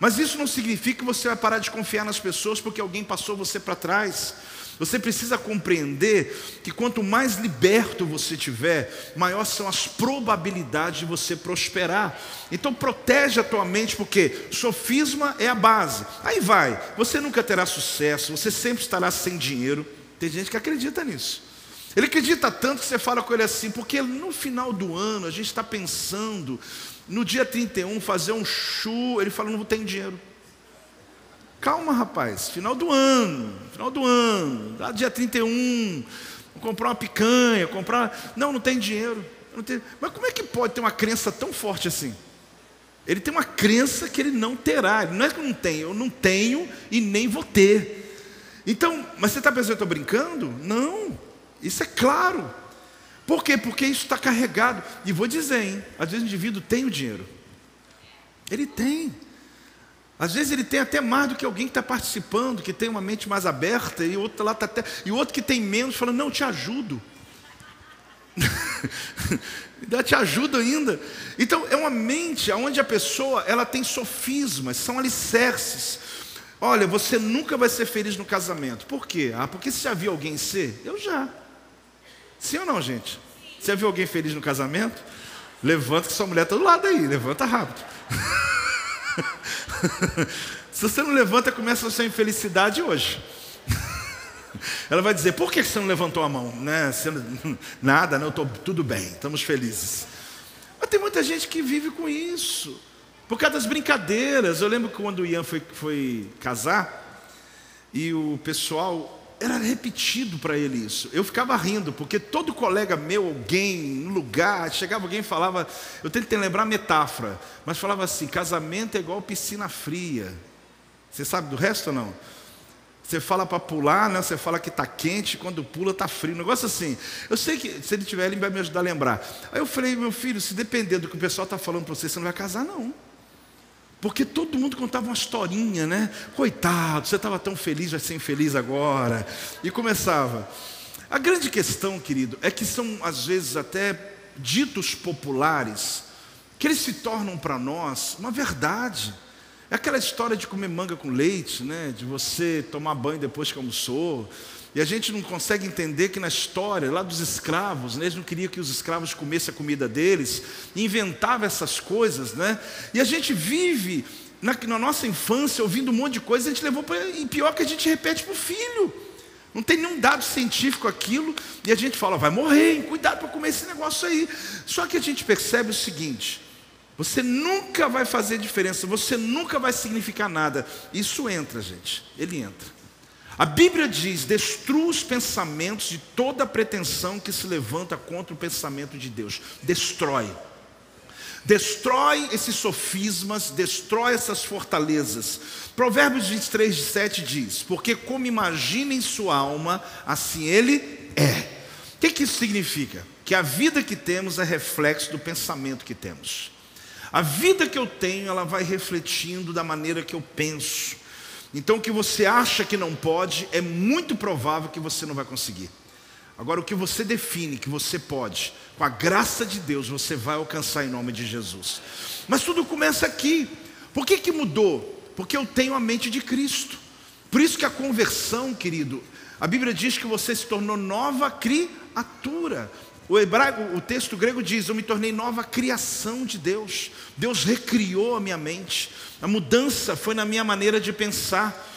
Mas isso não significa que você vai parar de confiar nas pessoas porque alguém passou você para trás. Você precisa compreender que quanto mais liberto você tiver, maior são as probabilidades de você prosperar. Então protege a tua mente, porque sofisma é a base. Aí vai, você nunca terá sucesso, você sempre estará sem dinheiro. Tem gente que acredita nisso. Ele acredita tanto que você fala com ele assim, porque no final do ano a gente está pensando no dia 31 fazer um chu, ele fala, não tenho dinheiro. Calma, rapaz, final do ano, final do ano, lá dia 31, vou comprar uma picanha, comprar. Não, não tem dinheiro. Não tem... Mas como é que pode ter uma crença tão forte assim? Ele tem uma crença que ele não terá. Não é que não tem, eu não tenho e nem vou ter. Então, mas você está pensando que eu estou brincando? Não, isso é claro. Por quê? Porque isso está carregado. E vou dizer, hein? Às vezes o indivíduo tem o dinheiro. Ele tem. Às vezes ele tem até mais do que alguém que está participando, que tem uma mente mais aberta, e outro lá tá até. E outro que tem menos, falando, não, te ajudo. [laughs] ainda te ajuda ainda. Então é uma mente onde a pessoa ela tem sofismas, são alicerces. Olha, você nunca vai ser feliz no casamento. Por quê? Ah, porque você já viu alguém ser? Eu já. Sim ou não, gente? Você viu alguém feliz no casamento? Levanta que sua mulher está do lado aí, levanta rápido. [laughs] Se você não levanta, começa a sua infelicidade hoje. [laughs] Ela vai dizer, por que você não levantou a mão? Né? Você, [laughs] nada, não, tô, tudo bem, estamos felizes. Mas tem muita gente que vive com isso. Por causa das brincadeiras. Eu lembro quando o Ian foi, foi casar, e o pessoal era repetido para ele isso. Eu ficava rindo, porque todo colega meu, alguém, no lugar, chegava alguém e falava, eu tentei lembrar a metáfora, mas falava assim: casamento é igual piscina fria. Você sabe do resto ou não? Você fala para pular, né? você fala que está quente, quando pula está frio. Um negócio assim. Eu sei que se ele tiver, ele vai me ajudar a lembrar. Aí eu falei, meu filho, se depender do que o pessoal está falando para você, você não vai casar, não. Porque todo mundo contava uma historinha, né? Coitado, você estava tão feliz, vai ser infeliz agora. E começava. A grande questão, querido, é que são às vezes até ditos populares que eles se tornam para nós uma verdade. É aquela história de comer manga com leite, né? De você tomar banho depois que almoçou. E a gente não consegue entender que na história lá dos escravos, né, eles não queriam que os escravos comessem a comida deles, inventava essas coisas, né? E a gente vive na, na nossa infância ouvindo um monte de coisa, a gente levou para. E pior que a gente repete para o filho. Não tem nenhum dado científico aquilo, e a gente fala, vai morrer, hein? cuidado para comer esse negócio aí. Só que a gente percebe o seguinte: você nunca vai fazer diferença, você nunca vai significar nada. Isso entra, gente, ele entra. A Bíblia diz: destrua os pensamentos de toda pretensão que se levanta contra o pensamento de Deus. Destrói. Destrói esses sofismas, destrói essas fortalezas. Provérbios 23, 7 diz: Porque como imagina em sua alma, assim ele é. O que, que isso significa? Que a vida que temos é reflexo do pensamento que temos. A vida que eu tenho, ela vai refletindo da maneira que eu penso. Então, o que você acha que não pode, é muito provável que você não vai conseguir. Agora, o que você define que você pode, com a graça de Deus, você vai alcançar em nome de Jesus. Mas tudo começa aqui. Por que, que mudou? Porque eu tenho a mente de Cristo. Por isso que a conversão, querido, a Bíblia diz que você se tornou nova criatura. O hebraico, o texto grego diz: Eu me tornei nova criação de Deus. Deus recriou a minha mente. A mudança foi na minha maneira de pensar.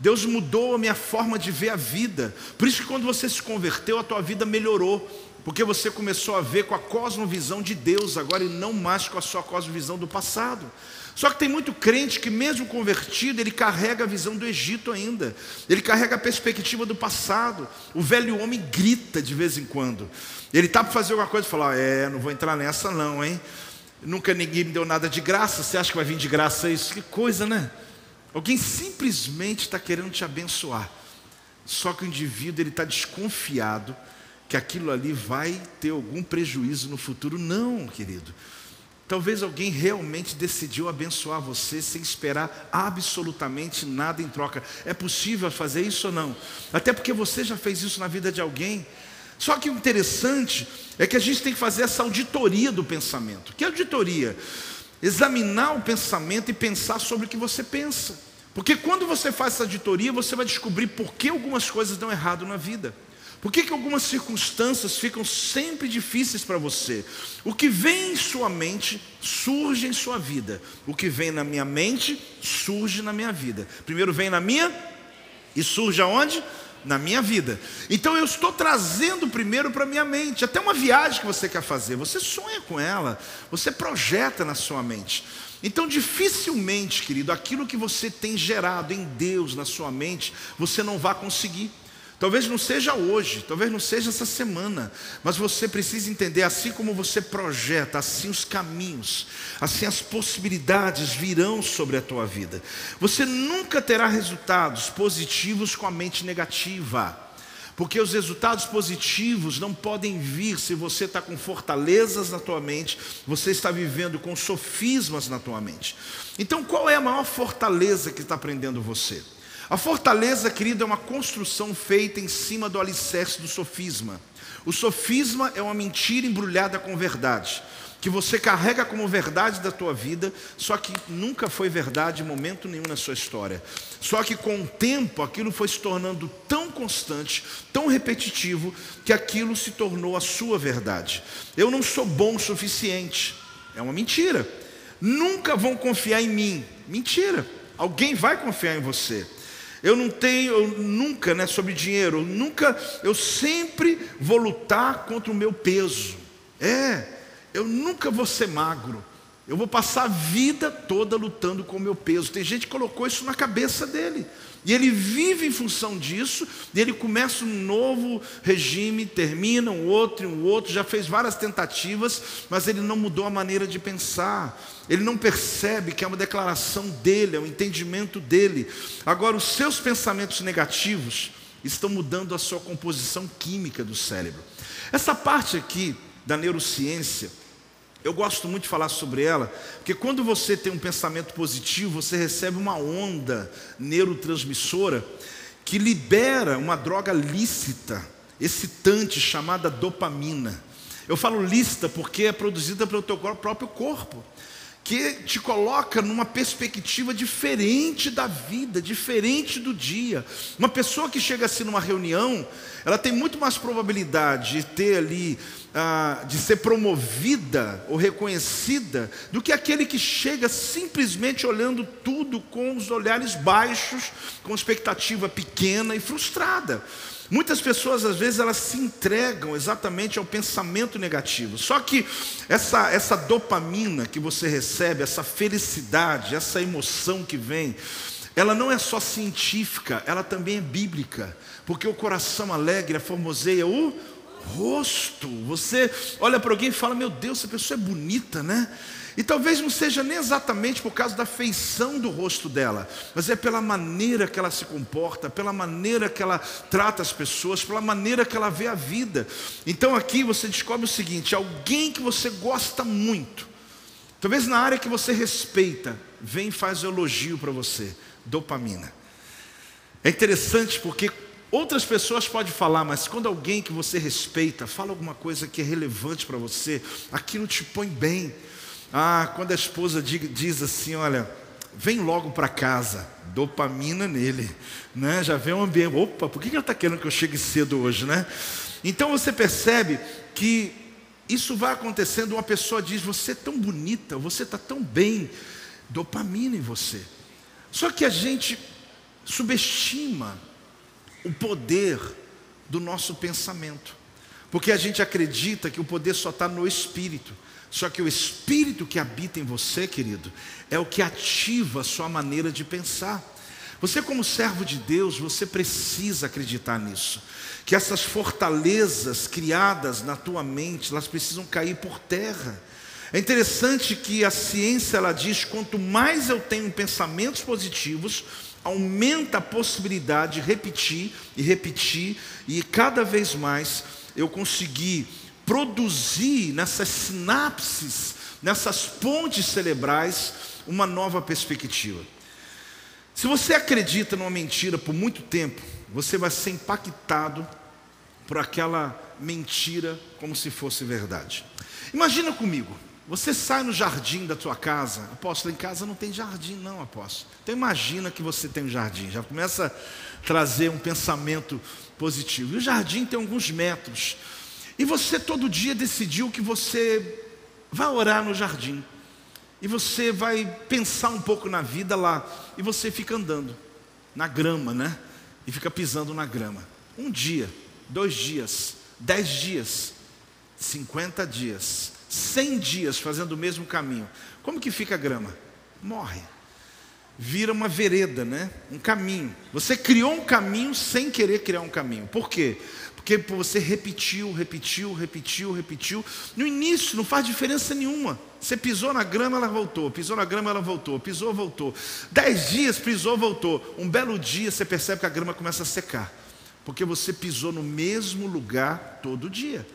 Deus mudou a minha forma de ver a vida. Por isso que quando você se converteu, a tua vida melhorou. Porque você começou a ver com a cosmovisão de Deus agora e não mais com a sua cosmovisão do passado. Só que tem muito crente que, mesmo convertido, ele carrega a visão do Egito ainda, ele carrega a perspectiva do passado. O velho homem grita de vez em quando. Ele está para fazer alguma coisa e fala: É, não vou entrar nessa, não, hein? Nunca ninguém me deu nada de graça, você acha que vai vir de graça isso? Que coisa, né? Alguém simplesmente está querendo te abençoar, só que o indivíduo ele está desconfiado que aquilo ali vai ter algum prejuízo no futuro. Não, querido. Talvez alguém realmente decidiu abençoar você sem esperar absolutamente nada em troca. É possível fazer isso ou não? Até porque você já fez isso na vida de alguém. Só que o interessante é que a gente tem que fazer essa auditoria do pensamento. Que auditoria? Examinar o pensamento e pensar sobre o que você pensa. Porque quando você faz essa auditoria, você vai descobrir por que algumas coisas dão errado na vida. Por que, que algumas circunstâncias ficam sempre difíceis para você? O que vem em sua mente surge em sua vida. O que vem na minha mente surge na minha vida. Primeiro vem na minha e surge aonde? Na minha vida. Então eu estou trazendo primeiro para minha mente. Até uma viagem que você quer fazer, você sonha com ela, você projeta na sua mente. Então, dificilmente, querido, aquilo que você tem gerado em Deus na sua mente, você não vai conseguir. Talvez não seja hoje, talvez não seja essa semana, mas você precisa entender, assim como você projeta, assim os caminhos, assim as possibilidades virão sobre a tua vida. Você nunca terá resultados positivos com a mente negativa, porque os resultados positivos não podem vir se você está com fortalezas na tua mente, você está vivendo com sofismas na tua mente. Então, qual é a maior fortaleza que está prendendo você? A fortaleza, querido, é uma construção feita em cima do alicerce do sofisma. O sofisma é uma mentira embrulhada com verdade, que você carrega como verdade da tua vida, só que nunca foi verdade em momento nenhum na sua história. Só que com o tempo aquilo foi se tornando tão constante, tão repetitivo, que aquilo se tornou a sua verdade. Eu não sou bom o suficiente. É uma mentira. Nunca vão confiar em mim. Mentira. Alguém vai confiar em você. Eu não tenho, eu nunca, né, sobre dinheiro, eu nunca, eu sempre vou lutar contra o meu peso. É, eu nunca vou ser magro. Eu vou passar a vida toda lutando com o meu peso. Tem gente que colocou isso na cabeça dele. E ele vive em função disso, e ele começa um novo regime, termina um outro e um outro, já fez várias tentativas, mas ele não mudou a maneira de pensar. Ele não percebe que é uma declaração dele, é um entendimento dele. Agora, os seus pensamentos negativos estão mudando a sua composição química do cérebro. Essa parte aqui da neurociência, eu gosto muito de falar sobre ela, porque quando você tem um pensamento positivo, você recebe uma onda neurotransmissora que libera uma droga lícita, excitante, chamada dopamina. Eu falo lícita porque é produzida pelo teu próprio corpo que te coloca numa perspectiva diferente da vida, diferente do dia. Uma pessoa que chega assim numa reunião, ela tem muito mais probabilidade de ter ali, de ser promovida ou reconhecida, do que aquele que chega simplesmente olhando tudo com os olhares baixos, com expectativa pequena e frustrada. Muitas pessoas, às vezes, elas se entregam exatamente ao pensamento negativo. Só que essa, essa dopamina que você recebe, essa felicidade, essa emoção que vem, ela não é só científica, ela também é bíblica. Porque o coração alegre formoseia o rosto. Você olha para alguém e fala: Meu Deus, essa pessoa é bonita, né? E talvez não seja nem exatamente por causa da feição do rosto dela, mas é pela maneira que ela se comporta, pela maneira que ela trata as pessoas, pela maneira que ela vê a vida. Então aqui você descobre o seguinte: alguém que você gosta muito, talvez na área que você respeita, vem e faz elogio para você, dopamina. É interessante porque outras pessoas podem falar, mas quando alguém que você respeita fala alguma coisa que é relevante para você, aquilo te põe bem. Ah, quando a esposa diz assim, olha, vem logo para casa, dopamina nele, né? Já vem um ambiente, opa, por que ela está querendo que eu chegue cedo hoje, né? Então você percebe que isso vai acontecendo, uma pessoa diz, você é tão bonita, você está tão bem, dopamina em você. Só que a gente subestima o poder do nosso pensamento, porque a gente acredita que o poder só está no espírito. Só que o espírito que habita em você, querido, é o que ativa a sua maneira de pensar. Você, como servo de Deus, você precisa acreditar nisso. Que essas fortalezas criadas na tua mente, elas precisam cair por terra. É interessante que a ciência ela diz: quanto mais eu tenho pensamentos positivos, aumenta a possibilidade de repetir e repetir, e cada vez mais eu conseguir produzir nessas sinapses, nessas pontes cerebrais, uma nova perspectiva. Se você acredita numa mentira por muito tempo, você vai ser impactado por aquela mentira como se fosse verdade. Imagina comigo, você sai no jardim da tua casa, apóstolo, em casa não tem jardim, não, apóstolo. Então imagina que você tem um jardim, já começa a trazer um pensamento positivo. E o jardim tem alguns metros. E você todo dia decidiu que você vai orar no jardim. E você vai pensar um pouco na vida lá. E você fica andando na grama, né? E fica pisando na grama. Um dia, dois dias, dez dias, cinquenta dias, cem dias fazendo o mesmo caminho. Como que fica a grama? Morre. Vira uma vereda, né? Um caminho. Você criou um caminho sem querer criar um caminho. Por quê? Porque você repetiu, repetiu, repetiu, repetiu. No início não faz diferença nenhuma. Você pisou na grama, ela voltou. Pisou na grama, ela voltou. Pisou, voltou. Dez dias, pisou, voltou. Um belo dia você percebe que a grama começa a secar. Porque você pisou no mesmo lugar todo dia.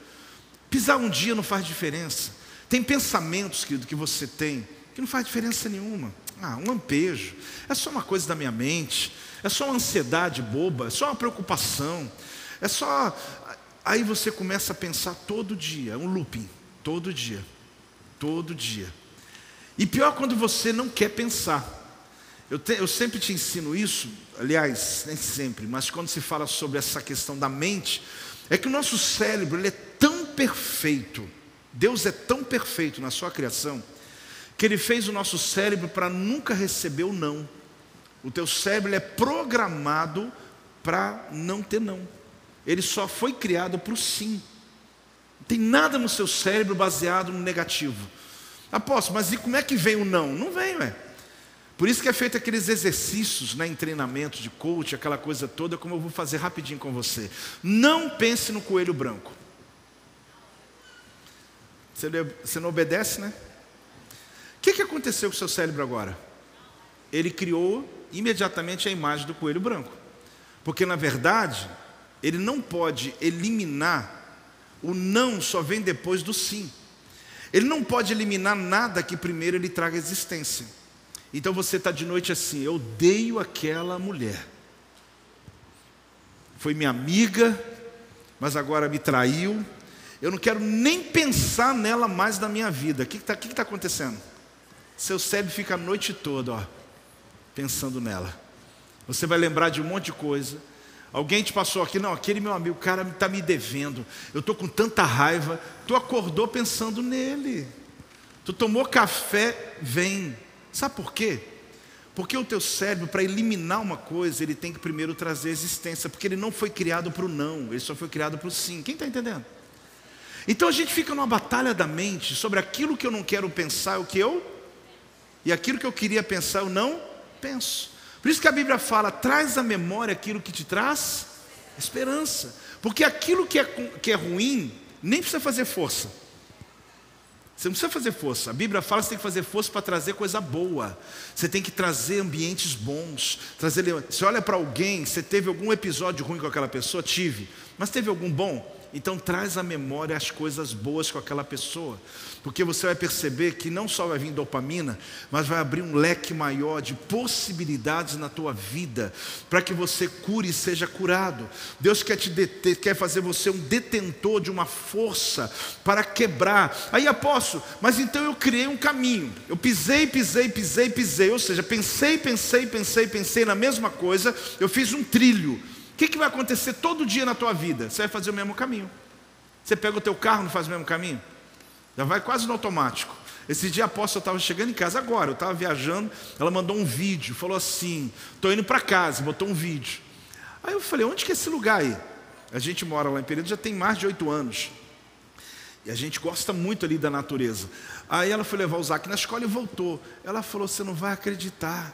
Pisar um dia não faz diferença. Tem pensamentos, querido, que você tem que não faz diferença nenhuma. Ah, um lampejo. É só uma coisa da minha mente. É só uma ansiedade boba. É só uma preocupação. É só. Aí você começa a pensar todo dia, é um looping, todo dia, todo dia. E pior quando você não quer pensar. Eu, te, eu sempre te ensino isso, aliás, nem sempre, mas quando se fala sobre essa questão da mente, é que o nosso cérebro ele é tão perfeito, Deus é tão perfeito na sua criação, que Ele fez o nosso cérebro para nunca receber o não. O teu cérebro é programado para não ter não. Ele só foi criado para o sim. Não tem nada no seu cérebro baseado no negativo. Apóstolo, mas e como é que vem o não? Não vem, ué. Por isso que é feito aqueles exercícios né, em treinamento de coach, aquela coisa toda, como eu vou fazer rapidinho com você. Não pense no coelho branco. Você, não obedece, né? O que, que aconteceu com o seu cérebro agora? Ele criou imediatamente a imagem do coelho branco. Porque, na verdade, ele não pode eliminar o não só vem depois do sim. Ele não pode eliminar nada que primeiro ele traga existência. Então você está de noite assim, eu odeio aquela mulher. Foi minha amiga, mas agora me traiu. Eu não quero nem pensar nela mais na minha vida. O que está tá acontecendo? Seu cérebro fica a noite toda, ó, pensando nela. Você vai lembrar de um monte de coisa Alguém te passou aqui, não, aquele meu amigo, o cara está me devendo, eu estou com tanta raiva. Tu acordou pensando nele. Tu tomou café, vem. Sabe por quê? Porque o teu cérebro, para eliminar uma coisa, ele tem que primeiro trazer existência, porque ele não foi criado para o não, ele só foi criado para o sim. Quem está entendendo? Então a gente fica numa batalha da mente sobre aquilo que eu não quero pensar, o que eu, e aquilo que eu queria pensar, eu não penso. Por isso que a Bíblia fala: traz à memória aquilo que te traz esperança. Porque aquilo que é, que é ruim, nem precisa fazer força. Você não precisa fazer força. A Bíblia fala que você tem que fazer força para trazer coisa boa. Você tem que trazer ambientes bons. Trazer... Você olha para alguém, você teve algum episódio ruim com aquela pessoa? Tive. Mas teve algum bom? Então traz à memória as coisas boas com aquela pessoa, porque você vai perceber que não só vai vir dopamina, mas vai abrir um leque maior de possibilidades na tua vida, para que você cure e seja curado. Deus quer te deter, quer fazer você um detentor de uma força para quebrar. Aí apóstolo, mas então eu criei um caminho. Eu pisei, pisei, pisei, pisei, ou seja, pensei, pensei, pensei, pensei na mesma coisa, eu fiz um trilho. Que, que vai acontecer todo dia na tua vida? Você vai fazer o mesmo caminho. Você pega o teu carro, não faz o mesmo caminho? Já vai quase no automático. Esse dia a apóstola estava chegando em casa agora, eu estava viajando, ela mandou um vídeo, falou assim: estou indo para casa, botou um vídeo. Aí eu falei: onde que é esse lugar aí? A gente mora lá em Pereira já tem mais de oito anos. E a gente gosta muito ali da natureza. Aí ela foi levar o Zac na escola e voltou. Ela falou: Você não vai acreditar.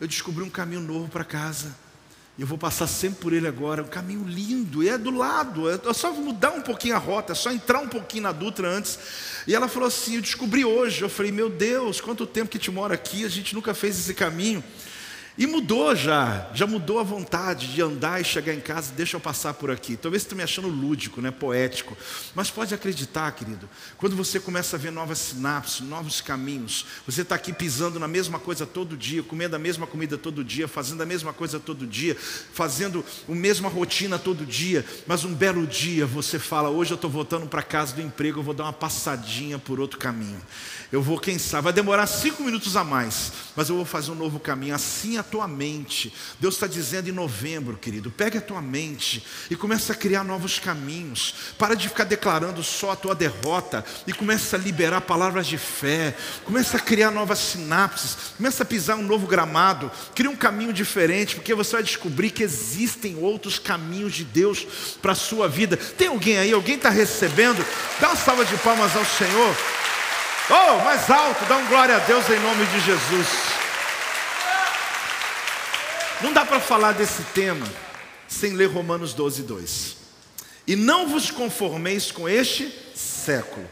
Eu descobri um caminho novo para casa. Eu vou passar sempre por ele agora, um caminho lindo, e é do lado, é só mudar um pouquinho a rota, é só entrar um pouquinho na Dutra antes. E ela falou assim: Eu descobri hoje. Eu falei: Meu Deus, quanto tempo que te mora aqui, a gente nunca fez esse caminho. E mudou já, já mudou a vontade de andar e chegar em casa, deixa eu passar por aqui. Talvez você esteja me achando lúdico, né, poético, mas pode acreditar, querido, quando você começa a ver novas sinapses, novos caminhos, você está aqui pisando na mesma coisa todo dia, comendo a mesma comida todo dia, fazendo a mesma coisa todo dia, fazendo a mesma rotina todo dia, mas um belo dia você fala: hoje eu estou voltando para casa do emprego, eu vou dar uma passadinha por outro caminho. Eu vou, quem sabe, vai demorar cinco minutos a mais, mas eu vou fazer um novo caminho. Assim a tua mente. Deus está dizendo em novembro, querido, pega a tua mente e começa a criar novos caminhos. Para de ficar declarando só a tua derrota e começa a liberar palavras de fé. Começa a criar novas sinapses. Começa a pisar um novo gramado. Cria um caminho diferente, porque você vai descobrir que existem outros caminhos de Deus para a sua vida. Tem alguém aí? Alguém está recebendo? Dá uma salva de palmas ao Senhor. Oh, mais alto, dá um glória a Deus em nome de Jesus. Não dá para falar desse tema sem ler Romanos 12, 2. E não vos conformeis com este século,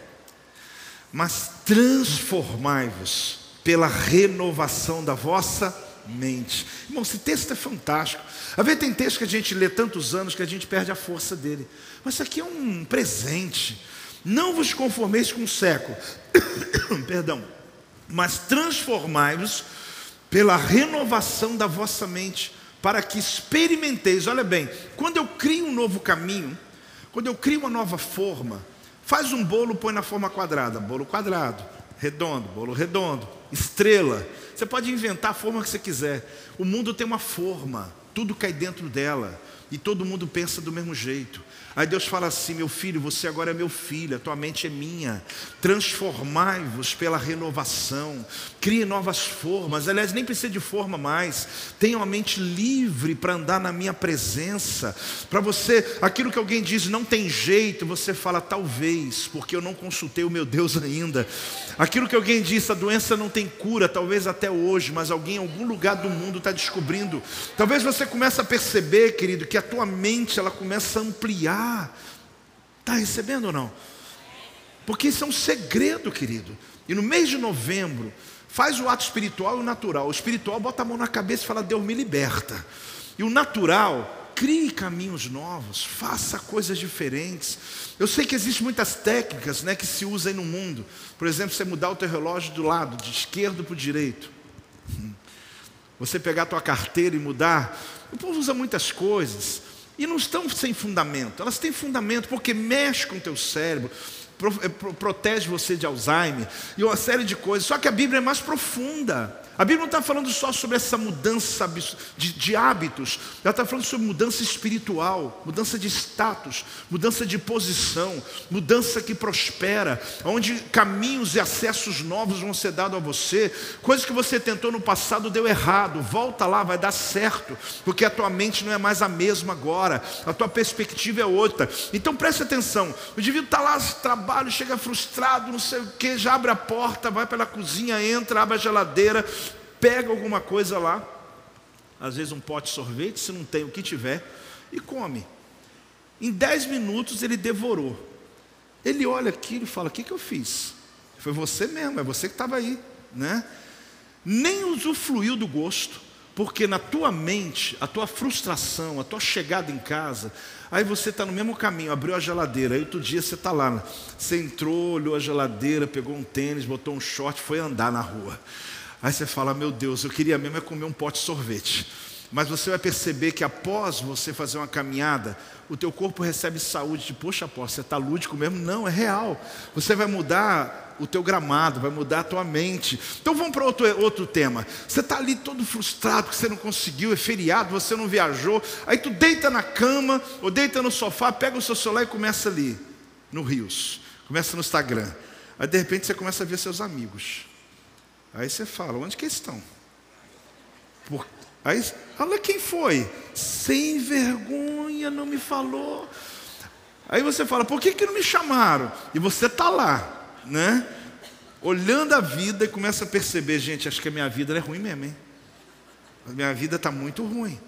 mas transformai-vos pela renovação da vossa mente. Irmão, esse texto é fantástico. Às vezes tem texto que a gente lê tantos anos que a gente perde a força dele. Mas isso aqui é um presente. Não vos conformeis com o século, [coughs] perdão, mas transformai-vos pela renovação da vossa mente, para que experimenteis. Olha bem, quando eu crio um novo caminho, quando eu crio uma nova forma, faz um bolo, põe na forma quadrada, bolo quadrado, redondo, bolo redondo, estrela. Você pode inventar a forma que você quiser. O mundo tem uma forma, tudo cai dentro dela e todo mundo pensa do mesmo jeito. Aí Deus fala assim: meu filho, você agora é meu filho, a tua mente é minha. Transformai-vos pela renovação, crie novas formas. Aliás, nem precisa de forma mais. Tenha uma mente livre para andar na minha presença. Para você, aquilo que alguém diz não tem jeito, você fala talvez, porque eu não consultei o meu Deus [laughs] ainda. Aquilo que alguém diz, a doença não tem cura, talvez até hoje, mas alguém em algum lugar do mundo está descobrindo. Talvez você comece a perceber, querido, que a tua mente ela começa a ampliar Está recebendo ou não? Porque isso é um segredo, querido. E no mês de novembro, faz o ato espiritual e o natural. O espiritual bota a mão na cabeça e fala: Deus me liberta. E o natural, crie caminhos novos, faça coisas diferentes. Eu sei que existem muitas técnicas né, que se usam no mundo. Por exemplo, você mudar o teu relógio do lado, de esquerdo para o direito. Você pegar a tua carteira e mudar. O povo usa muitas coisas. E não estão sem fundamento, elas têm fundamento porque mexe com o teu cérebro, eh, protege você de Alzheimer e uma série de coisas. Só que a Bíblia é mais profunda. A Bíblia não está falando só sobre essa mudança de, de hábitos, ela está falando sobre mudança espiritual, mudança de status, mudança de posição, mudança que prospera, onde caminhos e acessos novos vão ser dados a você, coisas que você tentou no passado deu errado, volta lá, vai dar certo, porque a tua mente não é mais a mesma agora, a tua perspectiva é outra. Então preste atenção, o indivíduo está lá, trabalho, chega frustrado, não sei o que, já abre a porta, vai pela cozinha, entra, abre a geladeira pega alguma coisa lá, às vezes um pote de sorvete, se não tem o que tiver, e come. Em dez minutos ele devorou. Ele olha aquilo e fala: O que, que eu fiz? Foi você mesmo, é você que estava aí, né? Nem usufruiu do gosto, porque na tua mente, a tua frustração, a tua chegada em casa, aí você está no mesmo caminho, abriu a geladeira, aí outro dia você está lá, você entrou, olhou a geladeira, pegou um tênis, botou um short, foi andar na rua. Aí você fala: Meu Deus, eu queria mesmo é comer um pote de sorvete. Mas você vai perceber que após você fazer uma caminhada, o teu corpo recebe saúde. De, Poxa, pô, você está lúdico mesmo? Não, é real. Você vai mudar o teu gramado, vai mudar a tua mente. Então vamos para outro, outro tema. Você está ali todo frustrado que você não conseguiu, é feriado, você não viajou. Aí tu deita na cama ou deita no sofá, pega o seu celular e começa ali, no Rios. Começa no Instagram. Aí de repente você começa a ver seus amigos. Aí você fala, onde que eles estão? Por... Aí, olha quem foi. Sem vergonha, não me falou. Aí você fala, por que, que não me chamaram? E você está lá, né? Olhando a vida e começa a perceber, gente, acho que a minha vida é ruim mesmo, hein? A minha vida está muito ruim.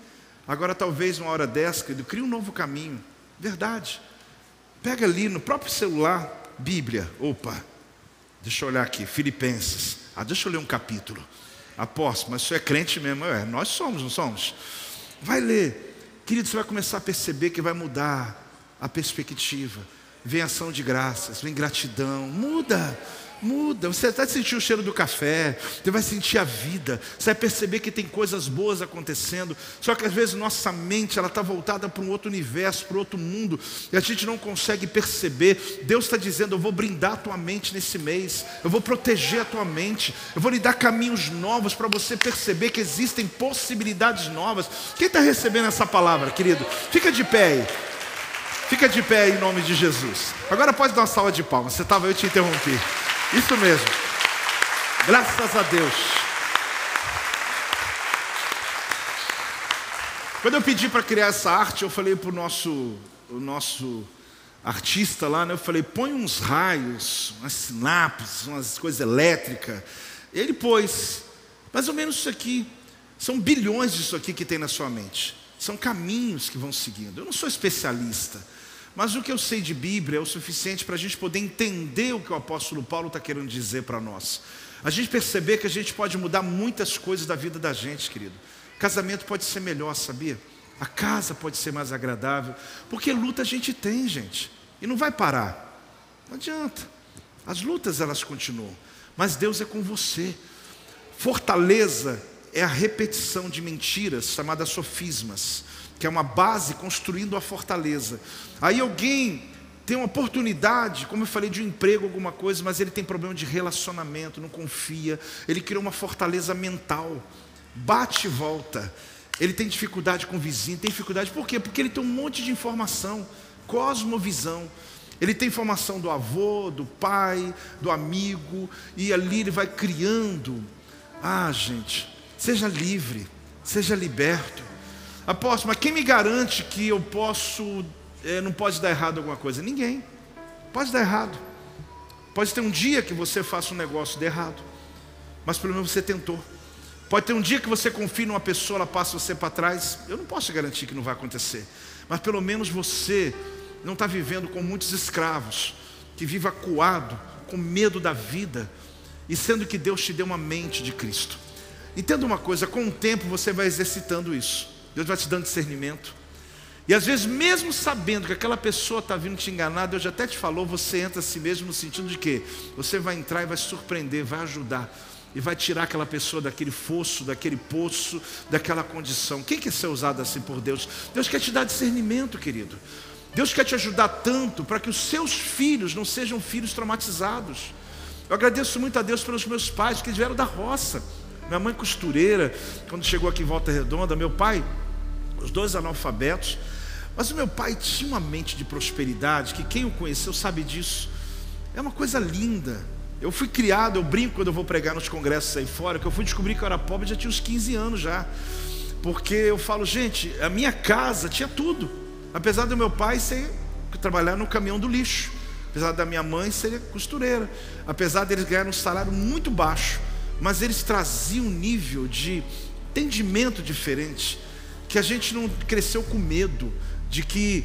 Agora, talvez uma hora dessa, querido, cria um novo caminho. Verdade. Pega ali no próprio celular, Bíblia. Opa, deixa eu olhar aqui, Filipenses. Ah, deixa eu ler um capítulo. Apóstolo, mas isso é crente mesmo? É, nós somos, não somos? Vai ler. Querido, você vai começar a perceber que vai mudar a perspectiva. Vem ação de graças, vem gratidão. Muda. Muda, você vai sentir o cheiro do café, você vai sentir a vida, você vai perceber que tem coisas boas acontecendo. Só que às vezes nossa mente ela está voltada para um outro universo, para outro mundo, e a gente não consegue perceber. Deus está dizendo: Eu vou brindar a tua mente nesse mês, eu vou proteger a tua mente, eu vou lhe dar caminhos novos para você perceber que existem possibilidades novas. Quem está recebendo essa palavra, querido? Fica de pé aí. Fica de pé em nome de Jesus. Agora pode dar uma salva de palmas. Você estava, eu te interrompi. Isso mesmo. Graças a Deus. Quando eu pedi para criar essa arte, eu falei para o nosso, o nosso artista lá, né, eu falei, põe uns raios, umas sinapses, umas coisas elétricas. Ele pôs, mais ou menos isso aqui. São bilhões disso aqui que tem na sua mente. São caminhos que vão seguindo. Eu não sou especialista. Mas o que eu sei de Bíblia é o suficiente para a gente poder entender o que o apóstolo Paulo está querendo dizer para nós. A gente perceber que a gente pode mudar muitas coisas da vida da gente, querido. Casamento pode ser melhor, sabia? A casa pode ser mais agradável. Porque luta a gente tem, gente. E não vai parar. Não adianta. As lutas elas continuam. Mas Deus é com você. Fortaleza é a repetição de mentiras chamadas sofismas que é uma base construindo a fortaleza. Aí alguém tem uma oportunidade, como eu falei, de um emprego, alguma coisa, mas ele tem problema de relacionamento, não confia, ele criou uma fortaleza mental, bate e volta. Ele tem dificuldade com o vizinho, tem dificuldade, por quê? Porque ele tem um monte de informação, cosmovisão. Ele tem informação do avô, do pai, do amigo, e ali ele vai criando. Ah, gente, seja livre, seja liberto. Apóstolo, mas quem me garante que eu posso, é, não pode dar errado alguma coisa? Ninguém. Pode dar errado. Pode ter um dia que você faça um negócio de errado, mas pelo menos você tentou. Pode ter um dia que você confie numa pessoa, ela passa você para trás. Eu não posso garantir que não vai acontecer, mas pelo menos você não está vivendo com muitos escravos, que vive acuado, com medo da vida, e sendo que Deus te deu uma mente de Cristo. Entenda uma coisa: com o tempo você vai exercitando isso. Deus vai te dando discernimento. E às vezes, mesmo sabendo que aquela pessoa está vindo te enganar, Deus até te falou, você entra a si mesmo no sentido de que você vai entrar e vai surpreender, vai ajudar. E vai tirar aquela pessoa daquele fosso, daquele poço, daquela condição. Quem quer ser usado assim por Deus? Deus quer te dar discernimento, querido. Deus quer te ajudar tanto para que os seus filhos não sejam filhos traumatizados. Eu agradeço muito a Deus pelos meus pais, que eles vieram da roça. Minha mãe costureira, quando chegou aqui em Volta Redonda, meu pai os dois analfabetos. Mas o meu pai tinha uma mente de prosperidade, que quem o conheceu sabe disso. É uma coisa linda. Eu fui criado, eu brinco quando eu vou pregar nos congressos aí fora, que eu fui descobrir que eu era pobre já tinha uns 15 anos já. Porque eu falo, gente, a minha casa tinha tudo. Apesar do meu pai ser trabalhar no caminhão do lixo, apesar da minha mãe ser costureira, apesar deles ganharem um salário muito baixo, mas eles traziam um nível de entendimento diferente que a gente não cresceu com medo de que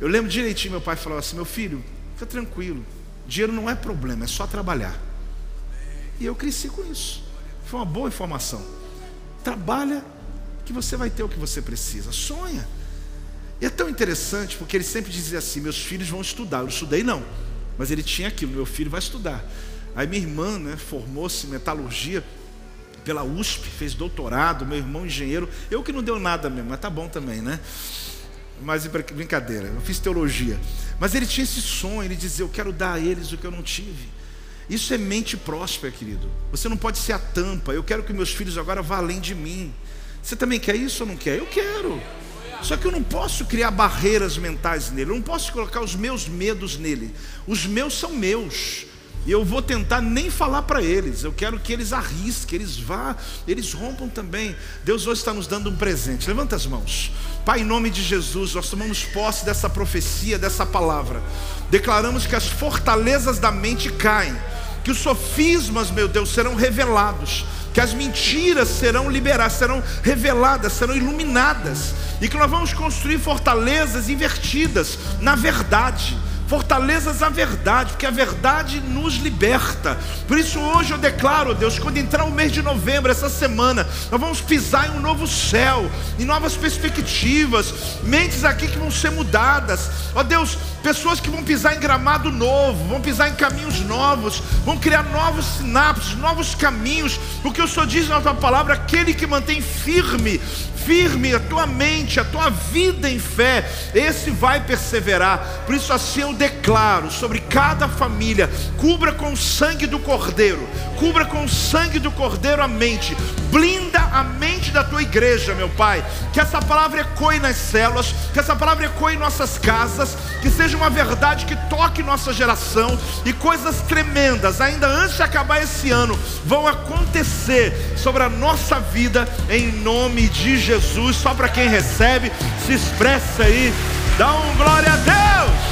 Eu lembro direitinho, meu pai falou assim: meu filho, fica tranquilo, dinheiro não é problema, é só trabalhar. E eu cresci com isso. Foi uma boa informação. Trabalha que você vai ter o que você precisa. Sonha. E é tão interessante porque ele sempre dizia assim: meus filhos vão estudar. Eu estudei, não. Mas ele tinha aquilo: meu filho vai estudar. Aí minha irmã né, formou-se em metalurgia pela USP, fez doutorado, meu irmão engenheiro. Eu que não deu nada mesmo, mas tá bom também, né? Mas brincadeira, eu fiz teologia. Mas ele tinha esse sonho, ele dizia: Eu quero dar a eles o que eu não tive. Isso é mente próspera, querido. Você não pode ser a tampa. Eu quero que meus filhos agora vá além de mim. Você também quer isso ou não quer? Eu quero. Só que eu não posso criar barreiras mentais nele. Eu não posso colocar os meus medos nele. Os meus são meus. E eu vou tentar nem falar para eles. Eu quero que eles arrisquem, eles vá, eles rompam também. Deus hoje está nos dando um presente. Levanta as mãos. Pai, em nome de Jesus, nós tomamos posse dessa profecia, dessa palavra. Declaramos que as fortalezas da mente caem, que os sofismas, meu Deus, serão revelados, que as mentiras serão liberadas, serão reveladas, serão iluminadas, e que nós vamos construir fortalezas invertidas na verdade fortalezas na verdade, porque a verdade nos liberta. Por isso hoje eu declaro, Deus, quando entrar o mês de novembro, essa semana, nós vamos pisar em um novo céu, em novas perspectivas, mentes aqui que vão ser mudadas. Ó Deus, pessoas que vão pisar em gramado novo, vão pisar em caminhos novos, vão criar novos sinapses, novos caminhos, porque o Senhor diz na tua palavra: aquele que mantém firme firme a tua mente, a tua vida em fé, esse vai perseverar. Por isso, assim eu declaro sobre cada família: cubra com o sangue do Cordeiro, cubra com o sangue do Cordeiro a mente, blinda a mente da tua igreja, meu Pai. Que essa palavra ecoe nas células, que essa palavra ecoe em nossas casas, que seja uma verdade que toque nossa geração e coisas tremendas, ainda antes de acabar esse ano, vão acontecer sobre a nossa vida, em nome de Jesus. Só para quem recebe, se expressa aí, dá um glória a Deus.